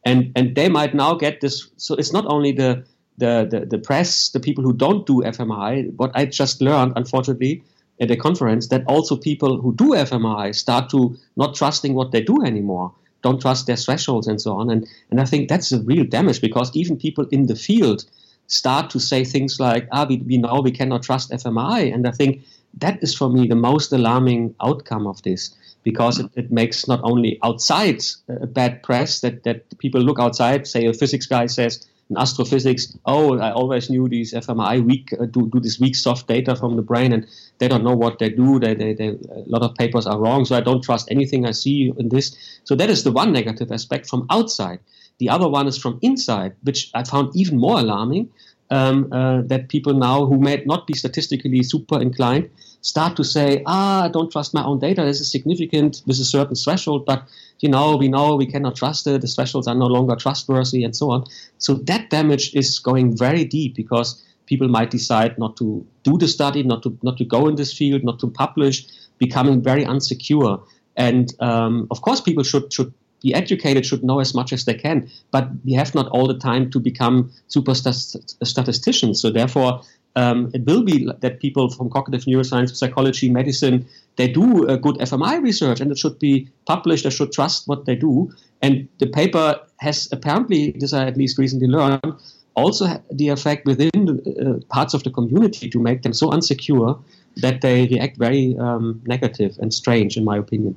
and and they might now get this so it's not only the the, the, the press, the people who don't do fMRI, what I just learned, unfortunately, at a conference that also people who do fMRI start to not trusting what they do anymore, don't trust their thresholds and so on. And, and I think that's a real damage because even people in the field start to say things like, ah, we, we know we cannot trust fMRI. And I think that is for me the most alarming outcome of this because it, it makes not only outside a bad press that, that people look outside, say a physics guy says, in astrophysics, oh, I always knew these fMRI weak uh, do, do this weak soft data from the brain, and they don't know what they do. They, they, they, a lot of papers are wrong, so I don't trust anything I see in this. So that is the one negative aspect from outside. The other one is from inside, which I found even more alarming. Um, uh, that people now who may not be statistically super inclined start to say, ah, I don't trust my own data. This is significant with a certain threshold, but you know, we know we cannot trust it. The thresholds are no longer trustworthy, and so on. So that damage is going very deep because people might decide not to do the study, not to not to go in this field, not to publish, becoming very unsecure. And um, of course, people should should be educated, should know as much as they can. But we have not all the time to become super st- statisticians. So therefore, um, it will be that people from cognitive neuroscience, psychology, medicine, they do a good fMRI research and it should be published. They should trust what they do. And the paper has apparently, this I at least recently learned, also the effect within the, uh, parts of the community to make them so unsecure that they react very um, negative and strange, in my opinion.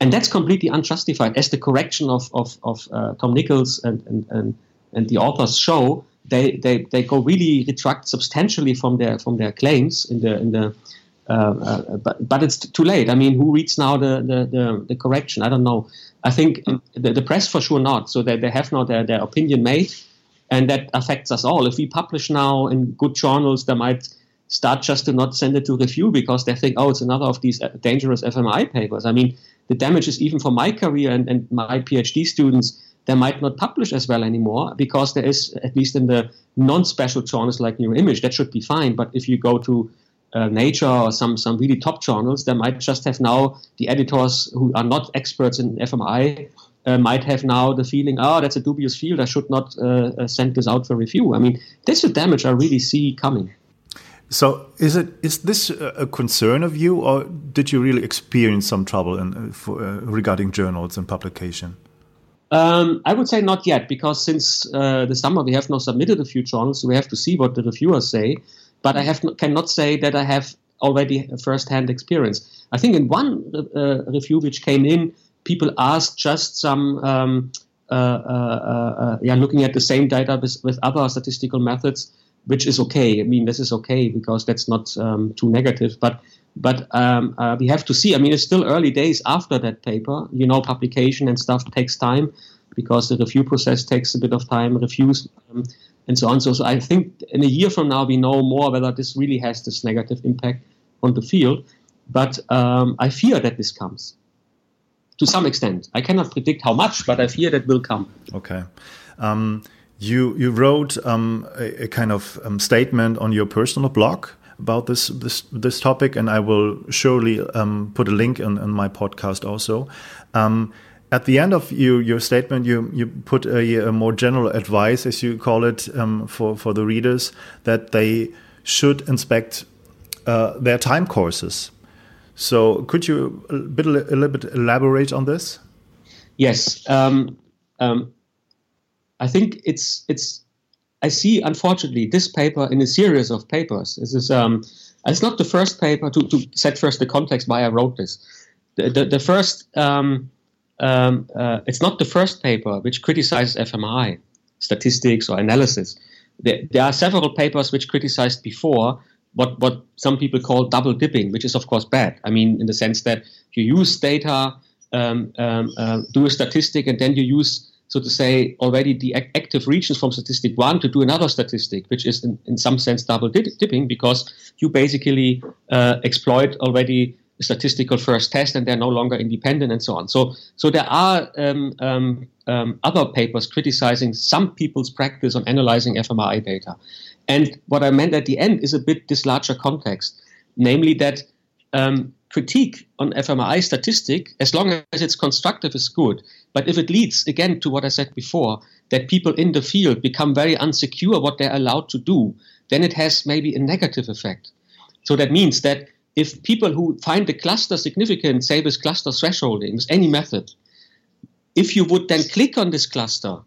And that's completely unjustified, as the correction of, of, of uh, Tom Nichols and, and, and, and the authors show they, they, they go really retract substantially from their from their claims in the in the uh, uh, but but it's too late. I mean, who reads now the the, the, the correction? I don't know. I think the, the, press for sure not. So they, they have now their, their opinion made, and that affects us all. If we publish now in good journals, they might start just to not send it to review because they think, oh, it's another of these uh, dangerous fMRI papers. I mean, the damage is even for my career and, and my PhD students they might not publish as well anymore because there is, at least in the non-special journals like Neuroimage, that should be fine. But if you go to uh, Nature or some some really top journals, they might just have now the editors who are not experts in fMRI uh, might have now the feeling, oh, that's a dubious field. I should not uh, uh send this out for review. I mean, that's the damage I really see coming. So, is it is this a concern of you, or did you really experience some trouble in, uh, for, uh, regarding journals and publication? Um, I would say not yet, because since uh, the summer we have not submitted a few journals, so we have to see what the reviewers say. But I have cannot say that I have already first-hand experience. I think in one uh, review which came in, people asked just some, um, uh, uh, uh yeah, looking at the same data with, with, other statistical methods, which is okay. I mean, this is okay because that's not um, too negative. But but um, uh, we have to see. I mean, it's still early days after that paper. You know, publication and stuff takes time because the review process takes a bit of time, reviews um, and so on. So, so I think in a year from now, we know more whether this really has this negative impact on the field. But um, I fear that this comes to some extent. I cannot predict how much, but I fear that will come. Okay. You you wrote um, a, a, kind of um, statement on your personal blog about this this this topic, and I will surely um, put a link in, in my podcast also. Um, at the end of your, your statement, you, you put a, a more general advice, as you call it, um, for, for the readers that they should inspect uh, their time courses. So, could you a, bit, a little bit elaborate on this? Yes, um, um, I think it's it's I see, unfortunately, this paper in a series of papers. This is um, it's not the first paper to, to set first the context why I wrote this. The, the, the first, um, um, uh, it's not the first paper which criticizes fMRI statistics or analysis. There, there are several papers which criticized before what, what some people call double dipping, which is of course bad. I mean, in the sense that you use data, um, um, uh, do a statistic, and then you use so to say, already the active regions from statistic one to do another statistic, which is in, in some sense double dipping because you basically uh, exploit already statistical first test and they're no longer independent and so on. So, so there are um, um, um, other papers criticizing some people's practice on analyzing fMRI data. And what I meant at the end is a bit this larger context, namely that um, critique on fMRI statistic, as long as it's constructive, is good. But if it leads, again, to what I said before, that people in the field become very unsecure what they're allowed to do, then it has maybe a negative effect. So that means that if people who find the cluster significant, say with cluster thresholding, with any method, if you would then click on this cluster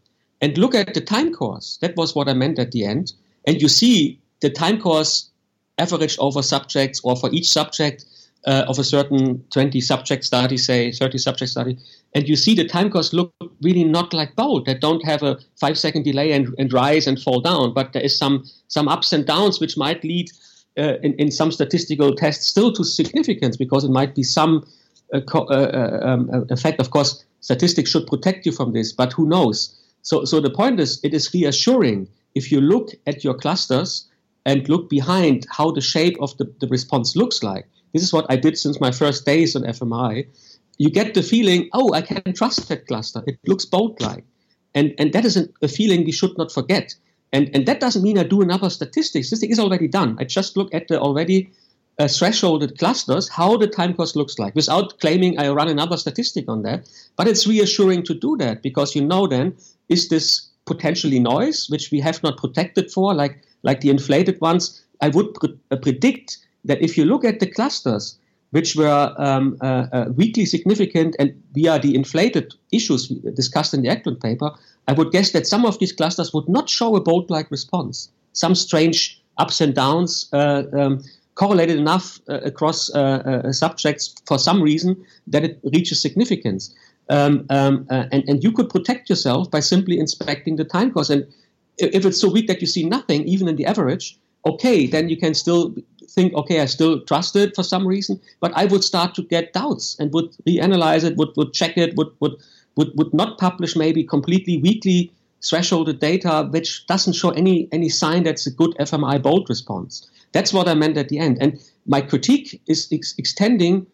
and look at the time course, that was what I meant at the end, and you see the time course averaged over subjects or for each subject uh, of a certain 20 subject study, say 30 subject study, and you see the time course look really not like bold that don't have a five second delay and, and rise and fall down, but there is some some ups and downs which might lead uh, in, in some statistical tests still to significance because it might be some uh, co- uh, uh, um, effect. Of course, statistics should protect you from this, but who knows? So, so the point is, it is reassuring if you look at your clusters and look behind how the shape of the, the response looks like. This is what I did since my first days on fMRI. You get the feeling, oh, I can trust that cluster. It looks bold-like. And, and that is a, a feeling we should not forget. And, and that doesn't mean I do another statistics. This thing is already done. I just look at the already uh, thresholded clusters, how the time course looks like, without claiming I run another statistic on that. But it's reassuring to do that because you know then, is this potentially noise, which we have not protected for, like, like the inflated ones? I would pre- uh, predict that if you look at the clusters, which were um, uh, uh, weakly significant and via the inflated issues discussed in the Eklund paper, I would guess that some of these clusters would not show a bold-like response. Some strange ups and downs uh, um, correlated enough uh, across uh, uh, subjects for some reason that it reaches significance. Um, um, and, and you could protect yourself by simply inspecting the time course. And if it's so weak that you see nothing, even in the average, okay, then you can still think, okay, I still trust it for some reason, but I would start to get doubts and would reanalyze it, would, would check it, would, would, would, would not publish maybe completely weakly thresholded data which doesn't show any, any sign that's a good fMRI bold response. That's what I meant at the end. And my critique is ex- extending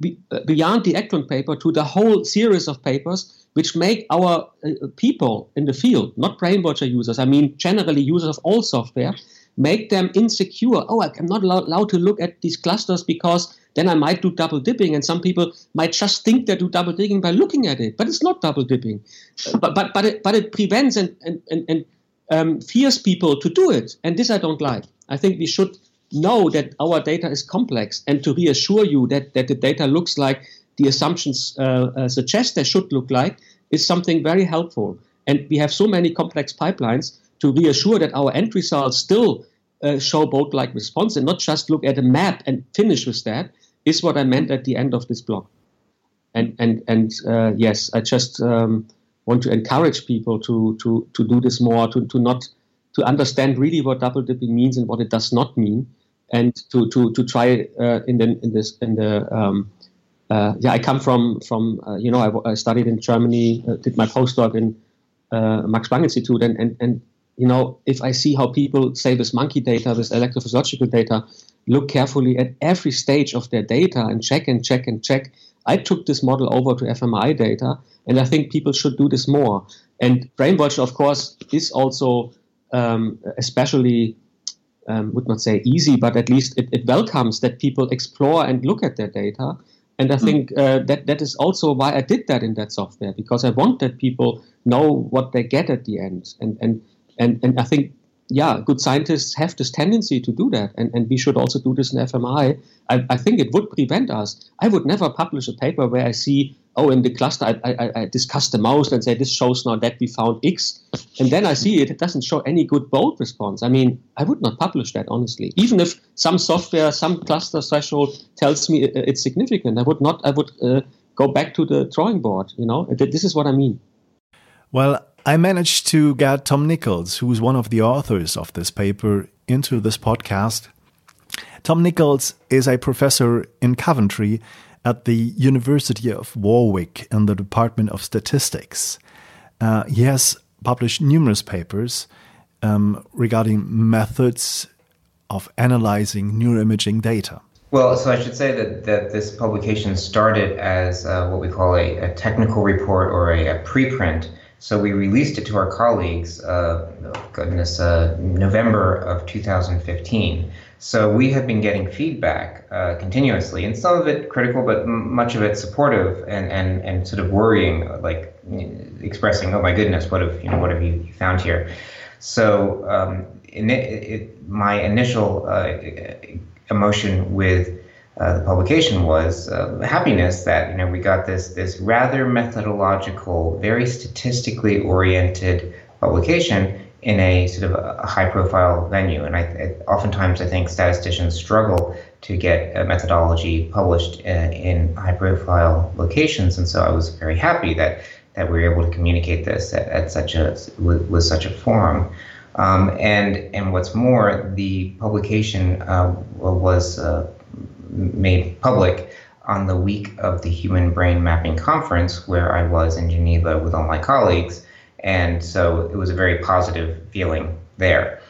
be, uh, beyond the Eklund paper to the whole series of papers which make our uh, people in the field, not Brain Voyager users, I mean generally users of all software, make them insecure. Oh, I'm not allowed to look at these clusters because then I might do double dipping. And some people might just think they do double dipping by looking at it, but it's not double dipping. Uh, but but but it, but it prevents and and and, and um, fears people to do it, and this I don't like. I think we should know that our data is complex and to reassure you that that the data looks like the assumptions uh, uh, suggest they should look like is something very helpful. And we have so many complex pipelines to reassure that our end results still uh, show bold like response and not just look at a map and finish with that is what I meant at the end of this blog. And and and uh, yes, I just um, want to encourage people to to to do this more, to to not to understand really what double dipping means and what it does not mean, and to to to try uh, in the in this in the um, uh, yeah, I come from from uh, you know I, I, studied in Germany, uh, did my postdoc in uh, Max Planck Institute, and and and you know, if I see how people say this monkey data, this electrophysiological data, look carefully at every stage of their data and check and check and check. I took this model over to fMRI data, and I think people should do this more. And Brain Voyager, of course, is also um, especially, um, would not say easy, but at least it, it, welcomes that people explore and look at their data. And I hmm. think uh, that that is also why I did that in that software because I want that people know what they get at the end. And and and, and I think, yeah, good scientists have this tendency to do that. And, and we should also do this in fMRI. I, I think it would prevent us. I would never publish a paper where I see, oh, in the cluster, I, I, I discuss the most and say, this shows now that we found X. And then I see it, it doesn't show any good bold response. I mean, I would not publish that, honestly. Even if some software, some cluster threshold tells me it's significant, I would not, I would uh, go back to the drawing board, you know? This is what I mean. Well, I managed to get Tom Nichols, who's one of the authors of this paper, into this podcast. Tom Nichols is a professor in Coventry at the University of Warwick in the Department of Statistics. Uh, he has published numerous papers um, regarding methods of analyzing neuroimaging data. Well, so I should say that, that this publication started as uh, what we call a, a, technical report or a, a preprint so we released it to our colleagues, uh, goodness, uh, November of 2015. So we have been getting feedback uh, continuously, and some of it critical, but m- much of it supportive and, and, and sort of worrying, like expressing, "Oh my goodness, what have you know, what have you found here?" So um, in it, it, my initial uh, emotion with uh, the publication was uh, happiness that you know we got this this rather methodological, very statistically oriented publication in a sort of a high profile venue. And I, I, oftentimes I think statisticians struggle to get a methodology published in, uh, in high profile locations. And so I was very happy that that we were able to communicate this at, at such a with, with, such a forum. Um, and and what's more, the publication uh, was uh, made public on the week of the Human Brain Mapping Conference, where I was in Geneva with all my colleagues. And so it was a very positive feeling there.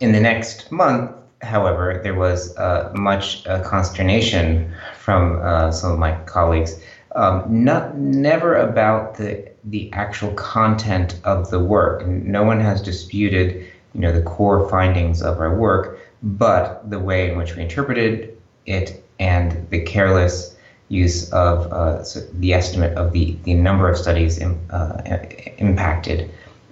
In the next month, however, there was uh, much uh, consternation from uh, some of my colleagues. Um, not never about the the actual content of the work. No one has disputed, you know, the core findings of our work, but the way in which we interpreted it and the careless use of uh, the estimate of the, the number of studies uh, impacted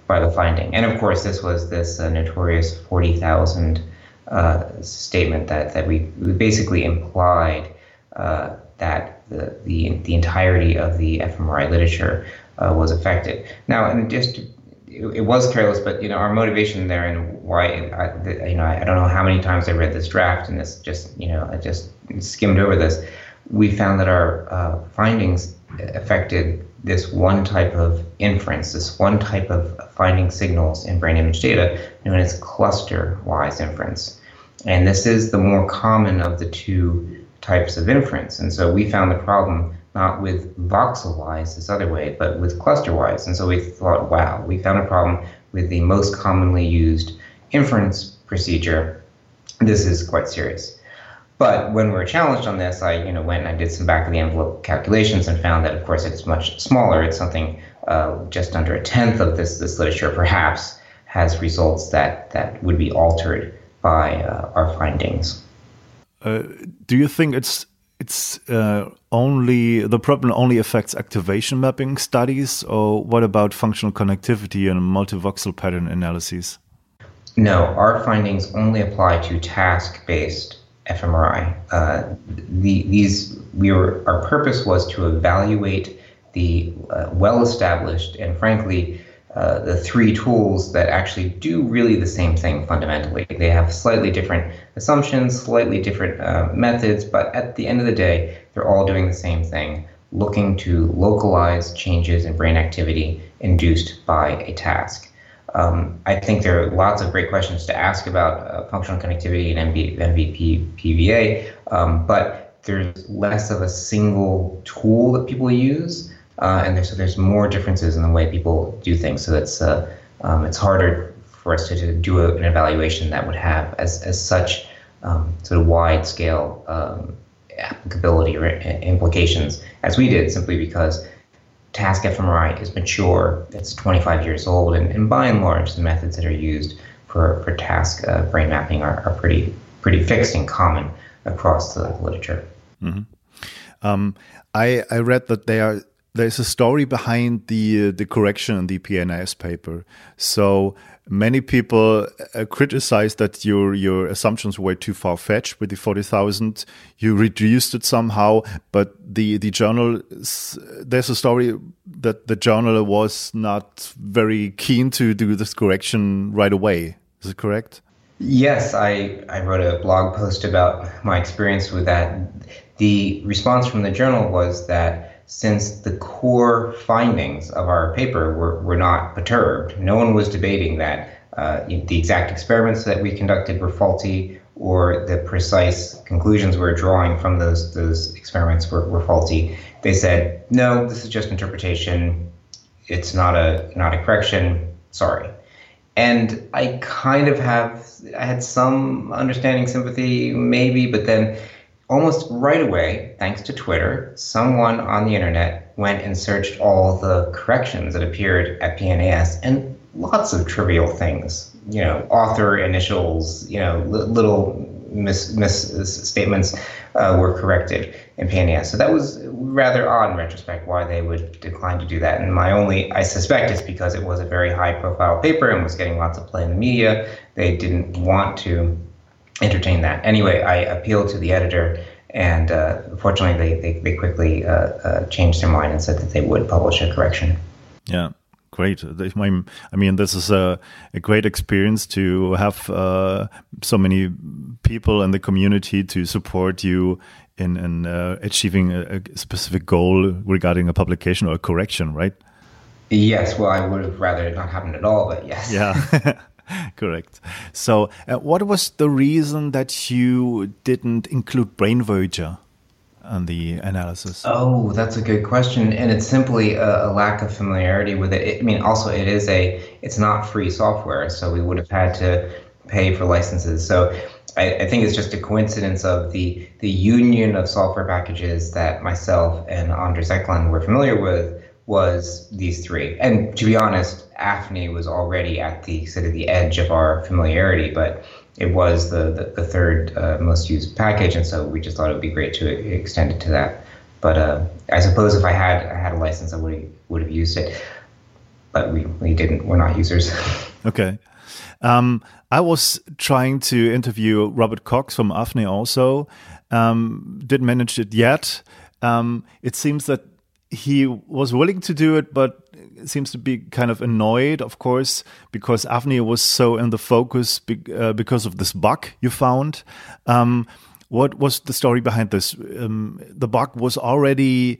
by the finding. And of course, this was this uh, notorious 40,000 uh, statement that, that we, we basically implied uh, that the, the, the entirety of the fMRI literature uh, was affected. Now, and just it, it, was careless, but you know our motivation there and why I, you know I, I, don't know how many times I read this draft and this just you know I just skimmed over this we found that our uh, findings affected this one type of inference, this one type of finding signals in brain image data known as cluster-wise inference. And this is the more common of the two types of inference. And so we found the problem not with voxel-wise, this other way, but with cluster-wise. And so we thought, wow, we found a problem with the most commonly used inference procedure. This is quite serious. But when we were challenged on this, I you know went and I did some back of the envelope calculations and found that of course it's much smaller. It's something uh, just under a tenth of this this literature perhaps has results that that would be altered by uh, our findings. Uh, do you think it's it's uh, only the problem only affects activation mapping studies, or what about functional connectivity and multivoxel pattern analyses? No, our findings only apply to task-based fMRI. Uh, the, these we were our purpose was to evaluate the uh, well-established and frankly uh, the three tools that actually do really the same thing fundamentally. They have slightly different assumptions, slightly different uh, methods, but at the end of the day, they're all doing the same thing, looking to localize changes in brain activity induced by a task. Um, I think there are lots of great questions to ask about uh, functional connectivity and MV, MVP PVA, um, but there's less of a single tool that people use, uh, and there's, so there's more differences in the way people do things. So that's uh, um, it's harder for us to, to do a, an evaluation that would have as, as such um, sort of wide scale um, applicability or implications as we did, simply because task fMRI is mature, it's 25 years old, and, and by and large, the methods that are used for, for task uh, brain mapping are, are pretty pretty fixed and common across the literature. Mm-hmm. Um, I, I read that they are there's a story behind the uh, the correction in the PNAS paper. So many people uh, criticize that your your assumptions were too far fetched with the forty thousand. You reduced it somehow, but the the journal there's a story that the journal was not very keen to do this correction right away. Is it correct? Yes, I, I wrote a blog post about my experience with that. The response from the journal was that since the core findings of our paper were, were not perturbed. No one was debating that uh, the exact experiments that we conducted were faulty or the precise conclusions we we're drawing from those, those experiments were, were faulty. They said, no, this is just interpretation. It's not a, not a correction. Sorry. And I kind of have, I had some understanding, sympathy, maybe, but then almost right away, thanks to Twitter, someone on the internet went and searched all the corrections that appeared at PNAS and lots of trivial things. You know, author initials, you know, li- little misstatements mis- uh, were corrected in PNAS. So that was rather odd in retrospect why they would decline to do that. And my only, I suspect, is because it was a very high profile paper and was getting lots of play in the media. They didn't want to entertain that. Anyway, I appealed to the editor And uh, fortunately, they, they, they quickly uh, uh, changed their mind and said that they would publish a correction. Yeah, great. I mean, this is a, a great experience to have uh, so many people in the community to support you in, in uh, achieving a, a, specific goal regarding a publication or a correction, right? Yes. Well, I would have rather it not happened at all, but yes. Yeah. Correct. So, uh, what was the reason that you didn't include Brain Voyager? on the analysis? Oh, that's a good question, and it's simply a, a lack of familiarity with it. it. I mean, also it is a it's not free software, so we would have had to pay for licenses. So I, I, think it's just a coincidence of the the union of software packages that myself and Anders Eklund were familiar with was these three. And to be honest, AFNI was already at the sort of the edge of our familiarity, but it was the, the, the third uh, most used package, and so we just thought it would be great to extend it to that. But uh, I suppose if I had I had a license, I would would have used it. But we, we didn't. We're not users. okay. Um, I was trying to interview Robert Cox from AFNI also. Um, didn't manage it yet. Um, it seems that he was willing to do it, but seems to be kind of annoyed, of course, because AFNI was so in the focus be uh, because of this bug you found. Um, what was the story behind this? Um, the bug was already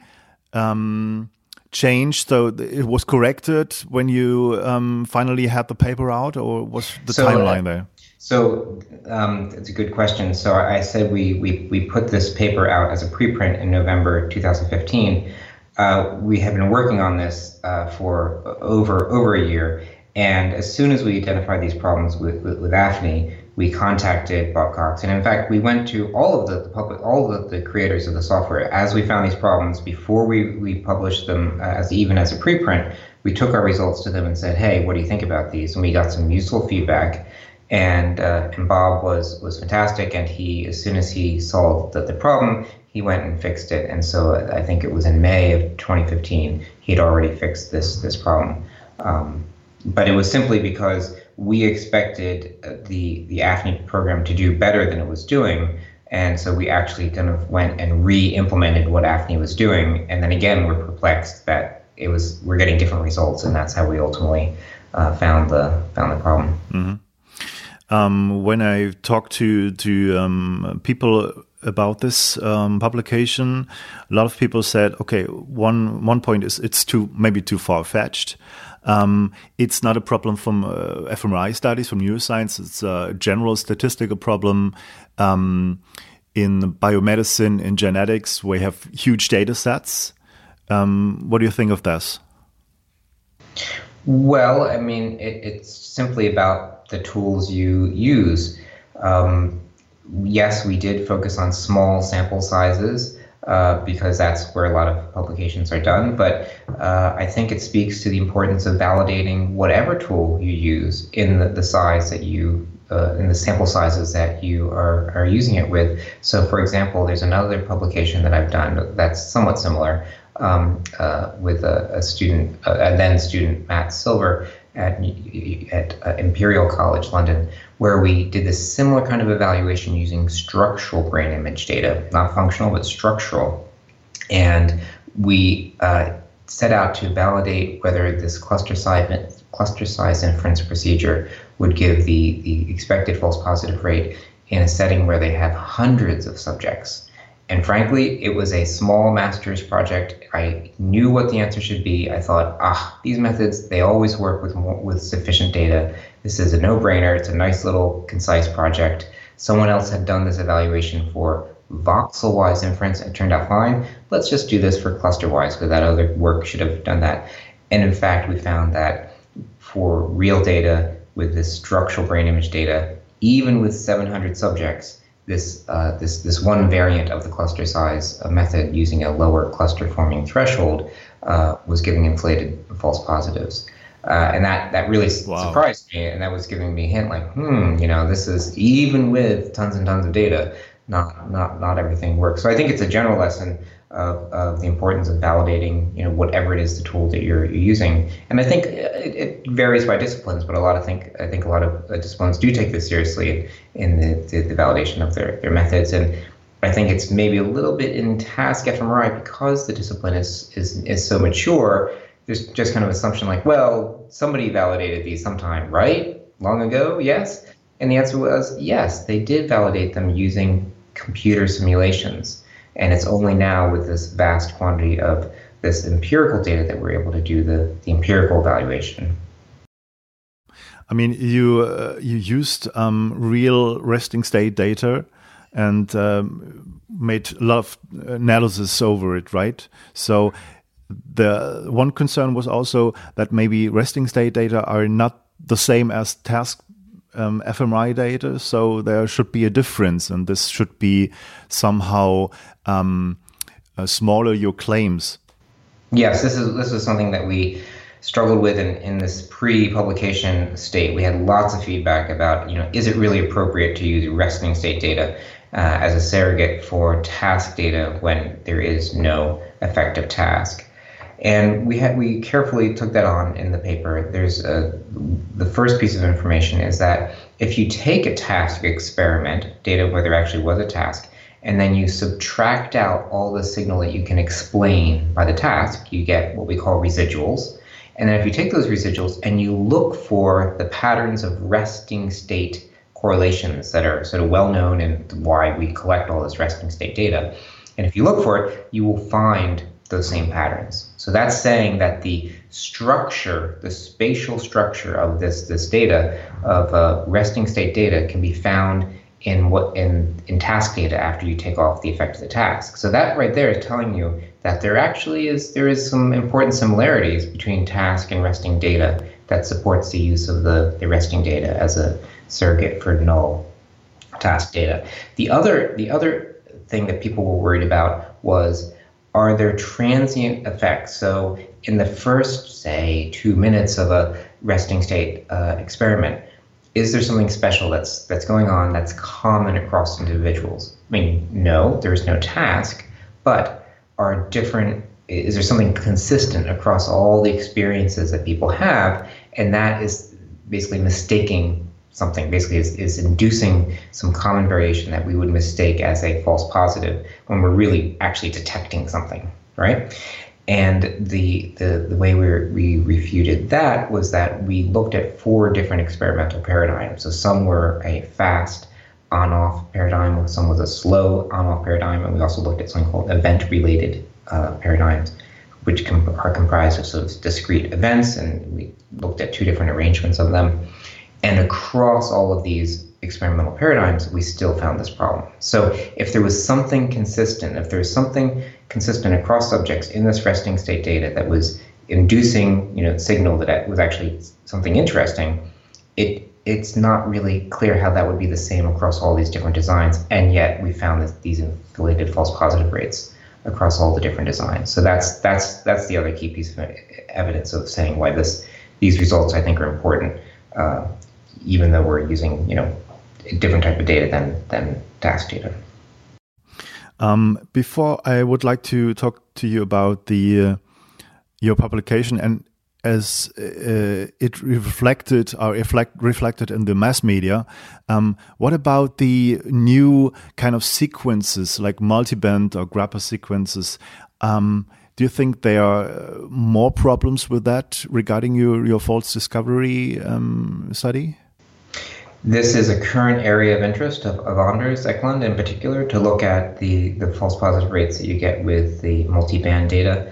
um, changed, so it was corrected when you um, finally had the paper out, or was the so, timeline there? So um, it's a good question. So I said we, we we put this paper out as a preprint in November 2015. Uh, we have been working on this uh, for over over a year, and as soon as we identified these problems with, with, with AFNI, we contacted Bob Cox, and in fact, we went to all of the, the public, all of the, the, creators of the software as we found these problems before we we published them uh, as even as a preprint. We took our results to them and said, "Hey, what do you think about these?" And we got some useful feedback and uh, and Bob was was fantastic. And he, as soon as he solved the, the problem, he went and fixed it. And so I think it was in May of 2015 he'd already fixed this this problem. Um, but it was simply because we expected uh, the the AFNI program to do better than it was doing. And so we actually kind of went and re-implemented what AFNI was doing. And then again, we're perplexed that it was we're getting different results, and that's how we ultimately uh, found the found the problem. Mm-hmm. Um, when I talk to to um, people about this um, publication, a lot of people said, okay, one one point is it's too maybe too far fetched. Um, it's not a problem from uh, fMRI studies from neuroscience. It's a general statistical problem. Um, in biomedicine, in genetics, we have huge data sets. Um, what do you think of this? Well, I mean, it, it's simply about the tools you use. Um, yes, we did focus on small sample sizes uh, because that's where a lot of publications are done. But uh, I think it speaks to the importance of validating whatever tool you use in the, the size that you uh, in the sample sizes that you are, are using it with. So, for example, there's another publication that I've done that's somewhat similar um, uh, with a, a student, a then student, Matt Silver, at, at uh, Imperial College London, where we did this similar kind of evaluation using structural brain image data, not functional, but structural. And we uh, set out to validate whether this cluster size, cluster size inference procedure would give the, the expected false positive rate in a setting where they have hundreds of subjects. And frankly, it was a small master's project. I knew what the answer should be. I thought, ah, these methods, they always work with with sufficient data. This is a no-brainer. It's a nice little concise project. Someone else had done this evaluation for voxel-wise inference and turned out fine. Let's just do this for cluster-wise because that other work should have done that. And in fact, we found that for real data with this structural brain image data, even with 700 subjects, this uh, this this one variant of the cluster size method using a lower cluster forming threshold uh, was giving inflated false positives. Uh, and that, that really wow. surprised me, and that was giving me a hint like, hmm, you know, this is even with tons and tons of data, not not not everything works. So I think it's a general lesson of, of the importance of validating, you know, whatever it is the tool that you're, you're using. And I think uh, it, it, varies by disciplines, but a lot of think I think a lot of uh, disciplines do take this seriously in the, the, the validation of their, their methods. And I think it's maybe a little bit in task fMRI because the discipline is, is, is so mature. There's just kind of assumption like, well, somebody validated these sometime, right? Long ago, yes? And the answer was yes, they did validate them using computer simulations. And it's only now with this vast quantity of this empirical data that we're able to do the, the empirical evaluation. I mean, you uh, you used um, real resting state data and um, made a lot of analysis over it, right? So the one concern was also that maybe resting state data are not the same as task um, fMRI data, so there should be a difference, and this should be somehow um, uh, smaller your claims. Yes, this is this is something that we struggled with in, in this pre-publication state. We had lots of feedback about, you know, is it really appropriate to use resting state data uh, as a surrogate for task data when there is no effective task? And we had we carefully took that on in the paper. There's a, the first piece of information is that if you take a task experiment, data where there actually was a task, and then you subtract out all the signal that you can explain by the task, you get what we call residuals. And then if you take those residuals and you look for the patterns of resting state correlations that are sort of well known and why we collect all this resting state data, and if you look for it, you will find those same patterns. So that's saying that the structure, the spatial structure of this this data of uh, resting state data can be found in what in in task data after you take off the effect of the task. So that right there is telling you that there actually is there is some important similarities between task and resting data that supports the use of the, the resting data as a surrogate for null task data. The other the other thing that people were worried about was are there transient effects? So in the first say two minutes of a resting state uh, experiment, is there something special that's that's going on that's common across individuals? I mean, no, there's no task, but are different is there something consistent across all the experiences that people have and that is basically mistaking something basically is, is inducing some common variation that we would mistake as a false positive when we're really actually detecting something right and the, the, the way we, we refuted that was that we looked at four different experimental paradigms. So some were a fast on off paradigm, some was a slow on off paradigm, and we also looked at something called event related uh, paradigms, which com- are comprised of sort of discrete events. And we looked at two different arrangements of them. And across all of these experimental paradigms, we still found this problem. So if there was something consistent, if there was something consistent across subjects in this resting state data that was inducing, you know, signal that was actually something interesting, it it's not really clear how that would be the same across all these different designs, and yet we found that these inflated false positive rates across all the different designs. So that's that's that's the other key piece of evidence of saying why this these results I think are important, uh, even though we're using you know a different type of data than than task data. Um, before I would like to talk to you about the uh, your publication and as uh, it reflected or reflect, reflected in the mass media. Um, what about the new kind of sequences like multiband or GRAPPA sequences? Um, do you think there are more problems with that regarding your, your false discovery um, study? This is a current area of interest of, of Anders Eklund in particular to look at the, the false positive rates that you get with the multi-band data.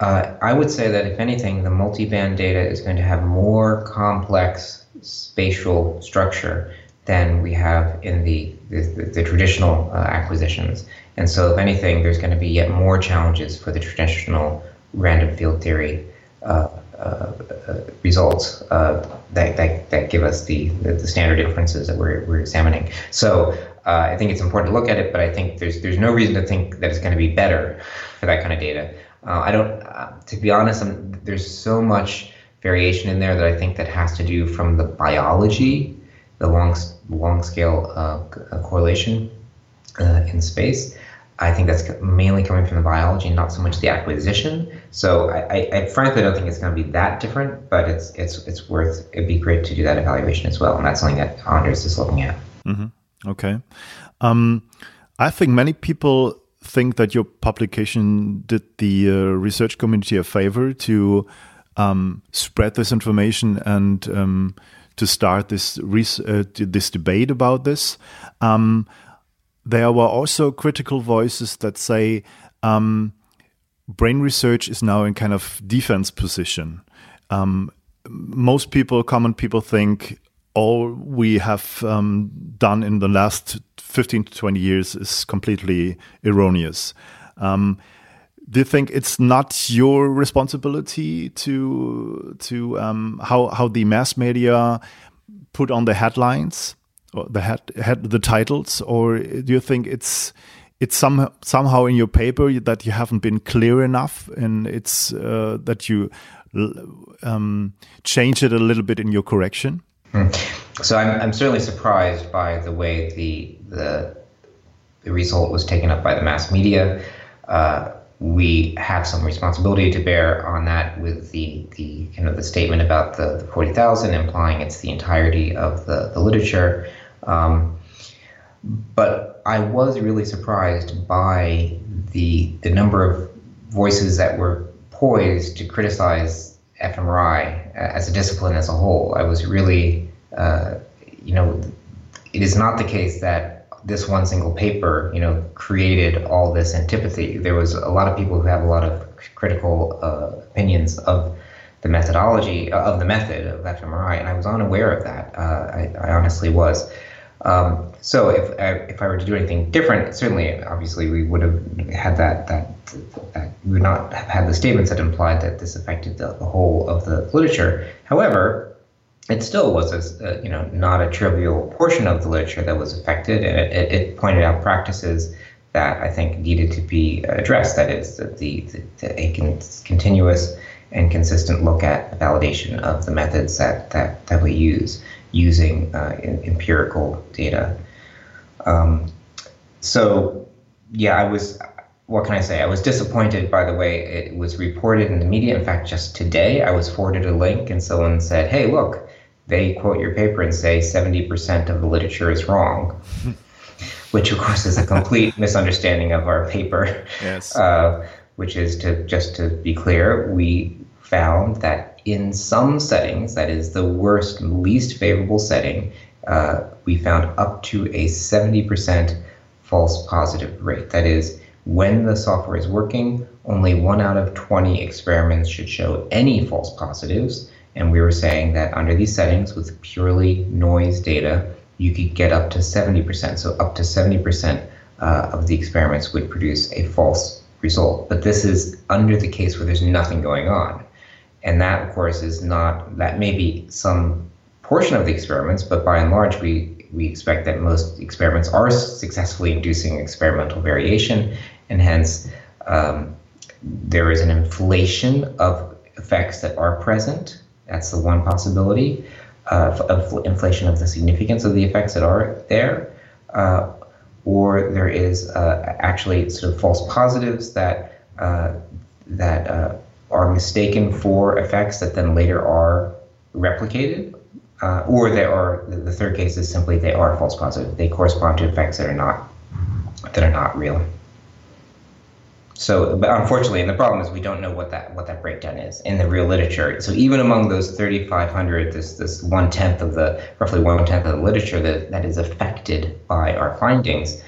Uh, I would say that if anything, the multi-band data is going to have more complex spatial structure than we have in the, the, the traditional uh, acquisitions. And so, if anything, there's going to be yet more challenges for the traditional random field theory uh, results uh, that, that, that give us the, the, the, standard differences that we're, we're examining. So uh, I think it's important to look at it, but I think there's there's no reason to think that it's going to be better for that kind of data. Uh, I don't, uh, to be honest, I'm, there's so much variation in there that I think that has to do from the biology, the long long scale uh, correlation in space. I think that's mainly coming from the biology, not so much the acquisition. So I, I, I frankly don't think it's going to be that different, but it's it's it's worth. It'd be great to do that evaluation as well, and that's something that Anders is looking at. Mm-hmm. Okay. Um, I think many people think that your publication did the uh, research community a favor to um, spread this information and um, to start this uh, this debate about this. Um, there were also critical voices that say um, brain research is now in kind of defense position. Um, most people, common people, think all we have um, done in the last 15 to 20 years is completely erroneous. Um, do you think it's not your responsibility to to um, how how the mass media put on the headlines the head, head the titles, or do you think it's it's some somehow in your paper that you haven't been clear enough, and it's uh, that you um, change it a little bit in your correction? Hmm. So I'm, I'm certainly surprised by the way the, the, the result was taken up by the mass media. Uh, we have some responsibility to bear on that with the, the kind of the statement about the, the 40,000 implying it's the entirety of the, the literature. Um, but I was really surprised by the the number of voices that were poised to criticize fMRI as a discipline as a whole. I was really, uh, you know, it is not the case that this one single paper, you know, created all this antipathy. There was a lot of people who have a lot of critical uh, opinions of the methodology uh, of the method of fMRI, and I was unaware of that. Uh, I, I, honestly was. Um, so if I, if I were to do anything different, certainly, obviously, we would have had that that that we would not have had the statements that implied that this affected the, the whole of the literature. However, it still was a, you know not a trivial portion of the literature that was affected, and it, it pointed out practices that I think needed to be addressed. That is, the, the, the a continuous and consistent look at validation of the methods that that, that we use using uh, empirical data. Um, so, yeah, I was. What can I say? I was disappointed by the way it was reported in the media. In fact, just today, I was forwarded a link, and someone said, "Hey, look, they quote your paper and say 70% of the literature is wrong." which, of course, is a complete misunderstanding of our paper. Yes. Uh, which is to just to be clear, we found that in some settings, that is the worst, least favorable setting, uh, we found up to a 70% false positive rate. That is, when the software is working, only one out of 20 experiments should show any false positives. And we were saying that under these settings, with purely noise data, you could get up to 70%. So up to 70% uh, of the experiments would produce a false result. But this is under the case where there's nothing going on. And that, of course, is not, that may be some portion of the experiments, but by and large, we, we expect that most experiments are successfully inducing experimental variation, and hence um, there is an inflation of effects that are present. That's the one possibility uh, of inflation of the significance of the effects that are there. Uh, or there is uh, actually sort of false positives that uh, that uh, are mistaken for effects that then later are replicated, uh, or they are the third case is simply they are false positive. They correspond to effects that are not that are not real. So, but unfortunately, and the problem is we don't know what that what that breakdown is in the real literature. So even among those 3,500, this this one tenth of the roughly one tenth of the literature that, that is affected by our findings,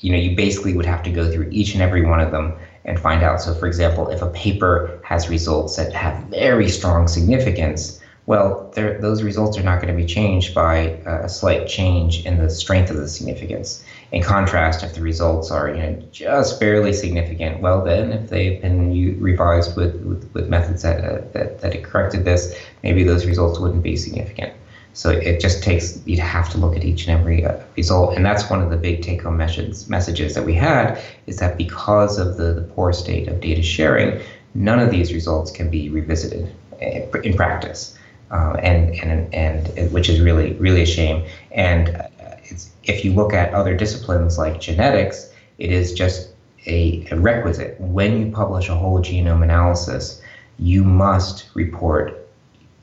you know, you basically would have to go through each and every one of them and find out. So, for example, if a paper has results that have very strong significance, well, those results are not going to be changed by a slight change in the strength of the significance. In contrast, if the results are you know, just barely significant, well, then if they've been revised with, with, with methods that, uh, that, that corrected this, maybe those results wouldn't be significant. So it just takes you to have to look at each and every uh, result, and that's one of the big take-home messages messages that we had is that because of the, the poor state of data sharing, none of these results can be revisited eh, in practice, uh, and and and which is really really a shame. And uh, if you look at other disciplines like genetics, it is just a, a requisite. When you publish a whole genome analysis, you must report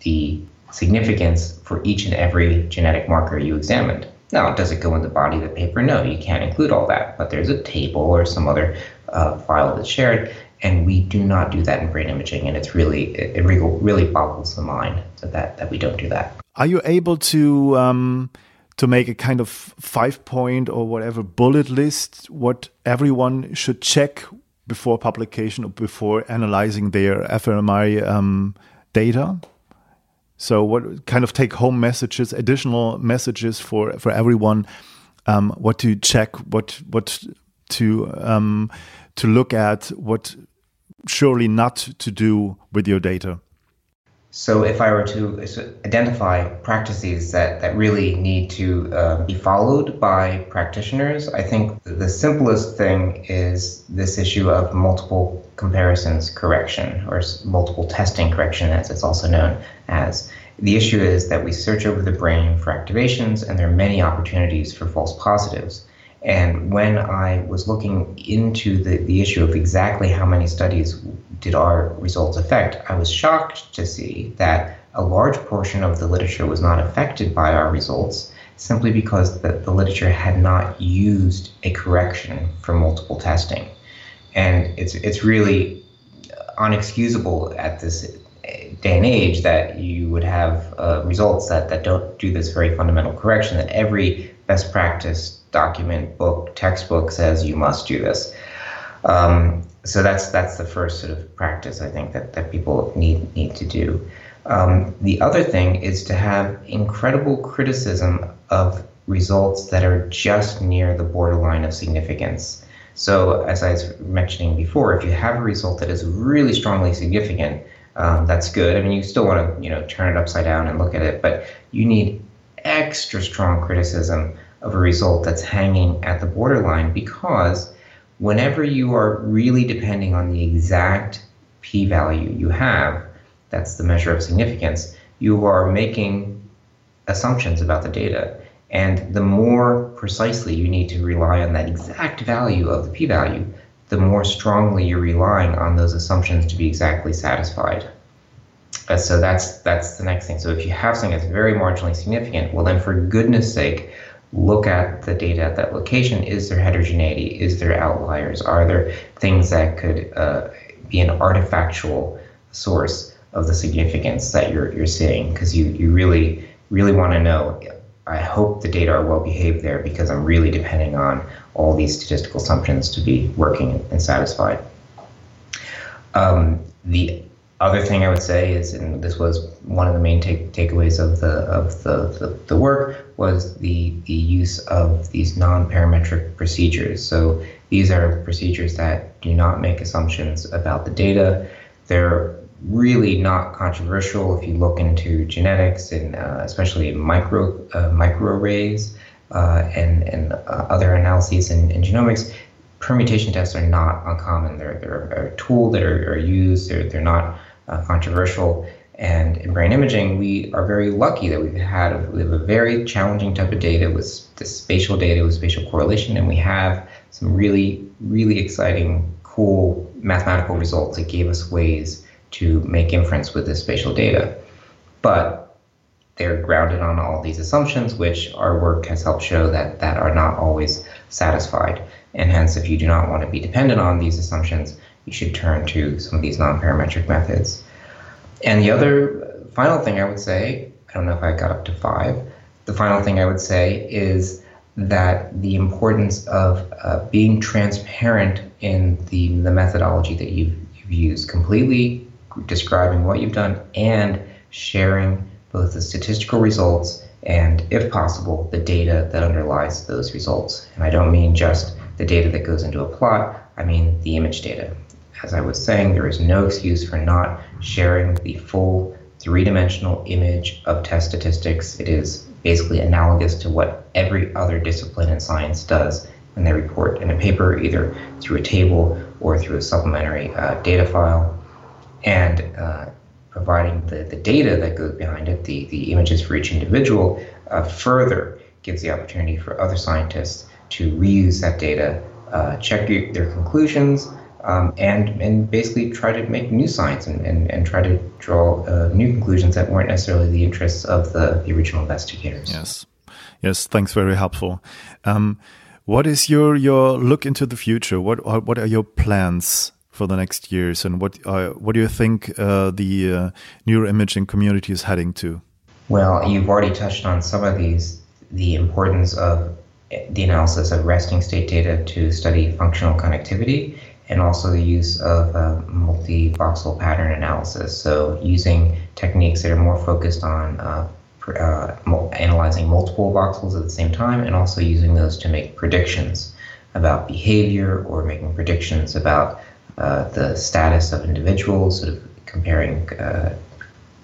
the significance for each and every genetic marker you examined. Now, does it go in the body of the paper? No, you can't include all that, but there's a table or some other uh, file that's shared, and we do not do that in brain imaging, and it's really it, it really, boggles the mind that that we don't do that. Are you able to um, to make a kind of five point or whatever bullet list what everyone should check before publication or before analyzing their fMRI um, data? So, what kind of take home messages, additional messages for for everyone? Um, what to check, what what to um, to look at, what surely not to do with your data. So, if I were to identify practices that, that really need to uh, be followed by practitioners, I think the simplest thing is this issue of multiple comparisons correction, or multiple testing correction, as it's also known as. The issue is that we search over the brain for activations, and there are many opportunities for false positives. And when I was looking into the, the issue of exactly how many studies did our results affect, I was shocked to see that a large portion of the literature was not affected by our results simply because the, the literature had not used a correction for multiple testing. And it's, it's really unexcusable at this day and age that you would have uh, results that, that don't do this very fundamental correction, that every best practice document, book, textbook says you must do this. Um, so that's that's the first sort of practice I think that, that people need need to do. Um, the other thing is to have incredible criticism of results that are just near the borderline of significance. So as I was mentioning before, if you have a result that is really strongly significant, um, that's good. I mean, you still want to you know turn it upside down and look at it, but you need extra strong criticism of a result that's hanging at the borderline because whenever you are really depending on the exact p value you have, that's the measure of significance, you are making assumptions about the data. And the more precisely you need to rely on that exact value of the p value, the more strongly you're relying on those assumptions to be exactly satisfied. Uh, so that's that's the next thing. So if you have something that's very marginally significant, well then for goodness sake, look at the data at that location. Is there heterogeneity? Is there outliers? Are there things that could uh, be an artifactual source of the significance that you're, you're seeing? Because you, you really, really want to know. I hope the data are well behaved there because I'm really depending on all these statistical assumptions to be working and satisfied. Um, the other thing I would say is, and this was one of the main take, takeaways of the of the, the, the work, was the the use of these non-parametric procedures. So these are procedures that do not make assumptions about the data. They're really not controversial if you look into genetics and uh, especially micro uh, microarrays uh, and and uh, other analyses in, in genomics permutation tests are not uncommon. They're, they're a tool that are, are used. They're, they're not uh, controversial. And in brain imaging, we are very lucky that we've had we have a very challenging type of data with the spatial data with spatial correlation, and we have some really really exciting, cool mathematical results that gave us ways to make inference with this spatial data. But they're grounded on all these assumptions, which our work has helped show that that are not always satisfied. And hence, if you do not want to be dependent on these assumptions, you should turn to some of these non-parametric methods. And the other final thing I would say, I don't know if I got up to five, the final thing I would say is that the importance of uh, being transparent in the, the methodology that you've, you've used, completely describing what you've done and sharing both the statistical results and, if possible, the data that underlies those results. And I don't mean just the data that goes into a plot, I mean the image data as I was saying, there is no excuse for not sharing the full three dimensional image of test statistics. It is basically analogous to what every other discipline in science does when they report in a paper, either through a table or through a supplementary uh, data file. And uh, providing the, the data that goes behind it, the, the images for each individual, uh, further gives the opportunity for other scientists to reuse that data, uh, check their conclusions, um, and and basically try to make new science and, and, and try to draw uh, new conclusions that weren't necessarily the interests of the, the original investigators. Yes. Yes, thanks. Very helpful. Um, what is your your look into the future? What are, what are your plans for the next years, and what uh, what do you think uh, the uh, neuroimaging community is heading to? Well, you've already touched on some of these. The importance of the analysis of resting state data to study functional connectivity, and also the use of uh, multi-voxel pattern analysis. So using techniques that are more focused on uh, uh, analyzing multiple voxels at the same time and also using those to make predictions about behavior or making predictions about uh, the status of individuals, sort of comparing, uh,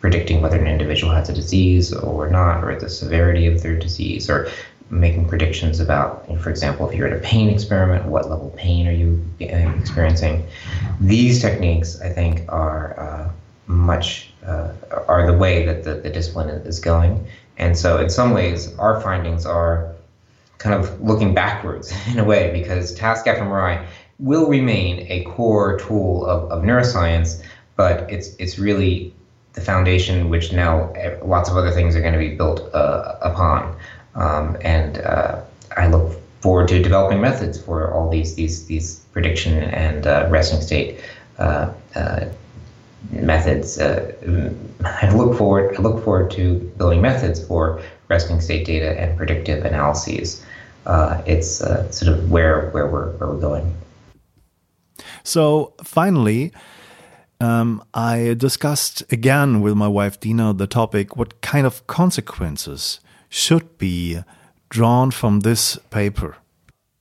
predicting whether an individual has a disease or not, or the severity of their disease, or making predictions about, for example, if you're in a pain experiment, what level of pain are you uh, experiencing? These techniques, I think, are uh, much uh, are the way that the, the discipline is going. And so, in some ways, our findings are kind of looking backwards in a way because task fMRI will remain a core tool of, of neuroscience, but it's it's really the foundation which now eh, lots of other things are going to be built uh, upon. Um, and uh, I look forward to developing methods for all these these these prediction and uh, resting state uh, uh, methods. Uh, I look forward I look forward to building methods for resting state data and predictive analyses. Uh, it's sort of where where we're where we're going. So finally. Um, I discussed again with my wife Dina the topic what kind of consequences should be drawn from this paper.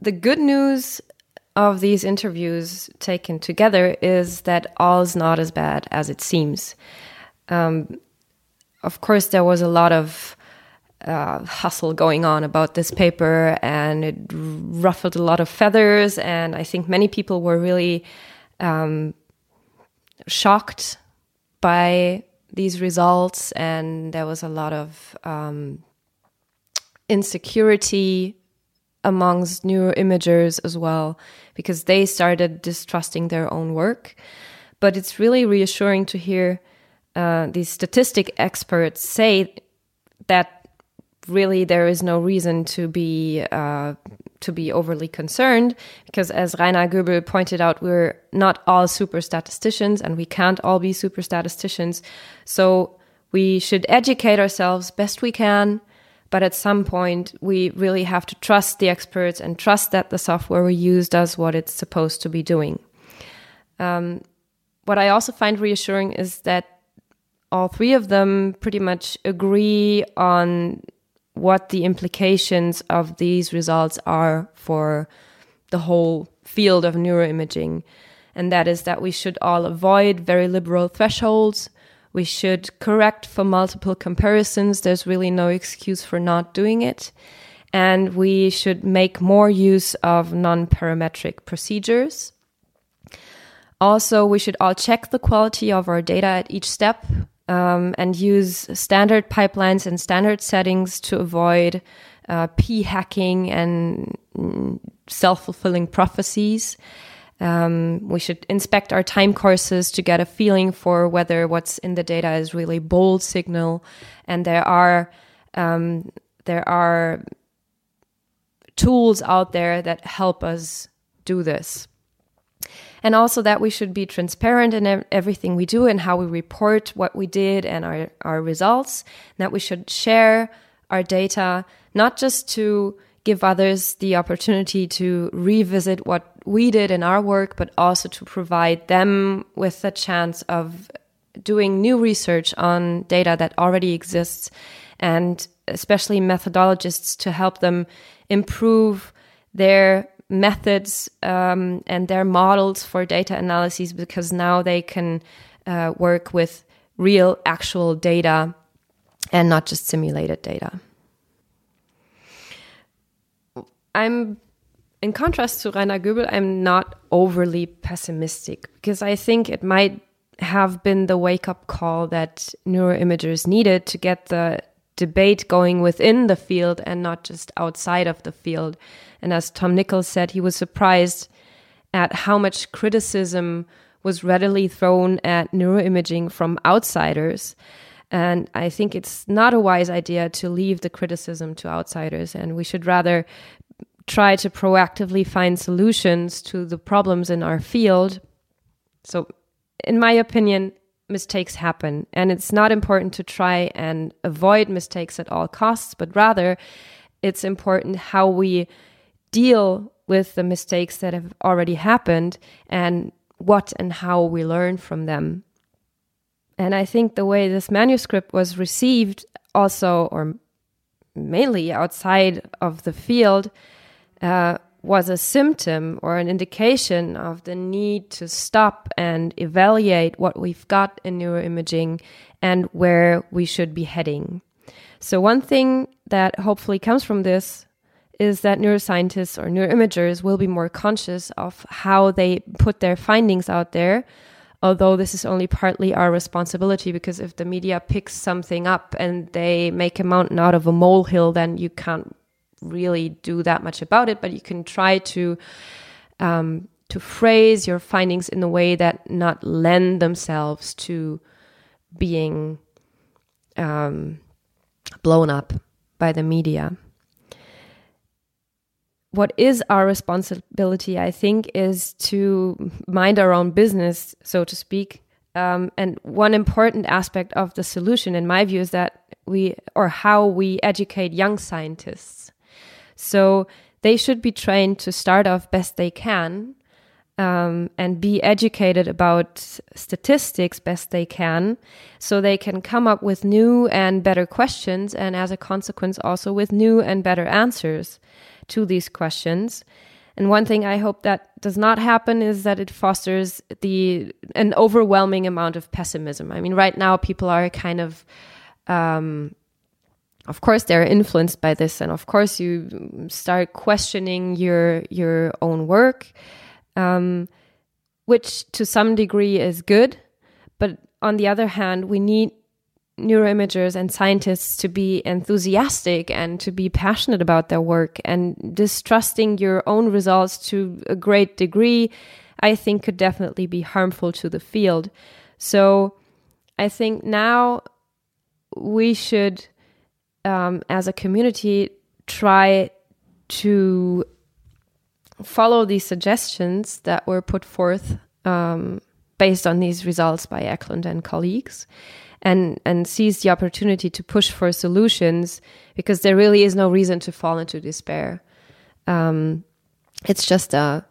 The good news of these interviews taken together is that all is not as bad as it seems. Um, of course, there was a lot of uh, hustle going on about this paper, and it ruffled a lot of feathers. And I think many people were really um, shocked by these results, and there was a lot of um, insecurity amongst neuroimagers as well, because they started distrusting their own work. But it's really reassuring to hear uh, these statistic experts say that really there is no reason to be uh, to be overly concerned because as Rainer Goebel pointed out we're not all super statisticians and we can't all be super statisticians so we should educate ourselves best we can but at some point, we really have to trust the experts and trust that the software we use does what it's supposed to be doing. Um, what I also find reassuring is that all three of them pretty much agree on what the implications of these results are for the whole field of neuroimaging. And that is that we should all avoid very liberal thresholds we should correct for multiple comparisons. There's really no excuse for not doing it. And we should make more use of non parametric procedures. Also, we should all check the quality of our data at each step um, and use standard pipelines and standard settings to avoid uh, p hacking and mm, self fulfilling prophecies. Um, we should inspect our time courses to get a feeling for whether what's in the data is really bold signal. And there are um, there are tools out there that help us do this. And also that we should be transparent in everything we do and how we report what we did and our, our results. And that we should share our data, not just to give others the opportunity to revisit what we did in our work, but also to provide them with the chance of doing new research on data that already exists and especially methodologists to help them improve their methods um, and their models for data analyses because now they can uh, work with real actual data and not just simulated data. I'm in contrast to Rainer Goebel, I'm not overly pessimistic because I think it might have been the wake up call that neuroimagers needed to get the debate going within the field and not just outside of the field. And as Tom Nichols said, he was surprised at how much criticism was readily thrown at neuroimaging from outsiders. And I think it's not a wise idea to leave the criticism to outsiders, and we should rather try to proactively find solutions to the problems in our field. So, in my opinion, mistakes happen, and it's not important to try and avoid mistakes at all costs, but rather it's important how we deal with the mistakes that have already happened and what and how we learn from them. And I think the way this manuscript was received, also, or mainly outside of the field, uh, was a symptom or an indication of the need to stop and evaluate what we've got in neuroimaging and where we should be heading. So, one thing that hopefully comes from this is that neuroscientists or neuroimagers will be more conscious of how they put their findings out there. Although this is only partly our responsibility, because if the media picks something up and they make a mountain out of a molehill, then you can't really do that much about it. But you can try to um, to phrase your findings in a way that not lend themselves to being um, blown up by the media what is our responsibility, I think, is to mind our own business, so to speak. Um, and one important aspect of the solution, in my view, is that we, or how we educate young scientists. So they should be trained to start off best they can um, and be educated about statistics best they can so they can come up with new and better questions and as a consequence also with new and better answers to these questions. And one thing I hope that does not happen is that it fosters the an overwhelming amount of pessimism. I mean, right now people are kind of, um, of course, they're influenced by this, and of course you start questioning your your own work, um, which to some degree is good. But on the other hand, we need neuroimagers and scientists to be enthusiastic and to be passionate about their work and distrusting your own results to a great degree i think could definitely be harmful to the field so i think now we should um, as a community try to follow these suggestions that were put forth um, based on these results by Eklund and colleagues and and seize the opportunity to push for solutions because there really is no reason to fall into despair. Um, it's just a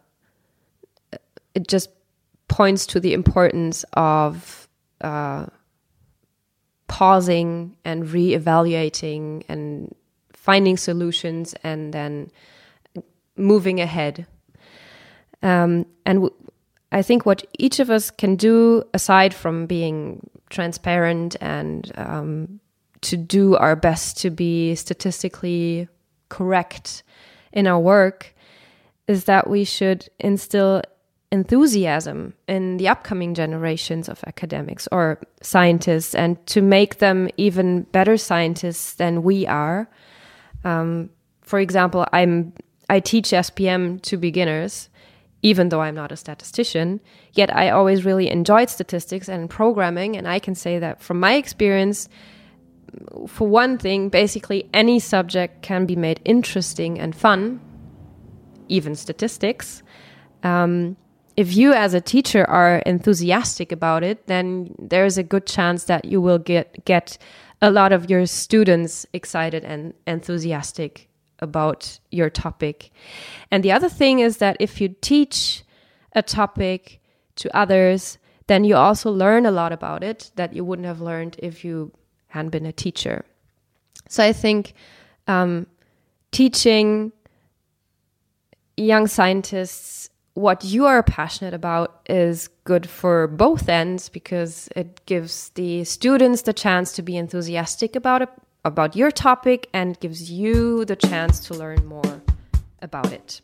it just points to the importance of uh, pausing and re-evaluating and finding solutions and then moving ahead. Um, and I think what each of us can do, aside from being transparent and um, to do our best to be statistically correct in our work, is that we should instill enthusiasm in the upcoming generations of academics or scientists and to make them even better scientists than we are. Um, for example, I'm I teach SPM to beginners even though I'm not a statistician. Yet I always really enjoyed statistics and programming. And I can say that from my experience, for one thing, basically any subject can be made interesting and fun, even statistics. Um, if you, as a teacher, are enthusiastic about it, then there's a good chance that you will get get a lot of your students excited and enthusiastic about your topic. And the other thing is that if you teach a topic to others, then you also learn a lot about it that you wouldn't have learned if you hadn't been a teacher. So I think um, teaching young scientists what you are passionate about is good for both ends because it gives the students the chance to be enthusiastic about it, about your topic and gives you the chance to learn more about it.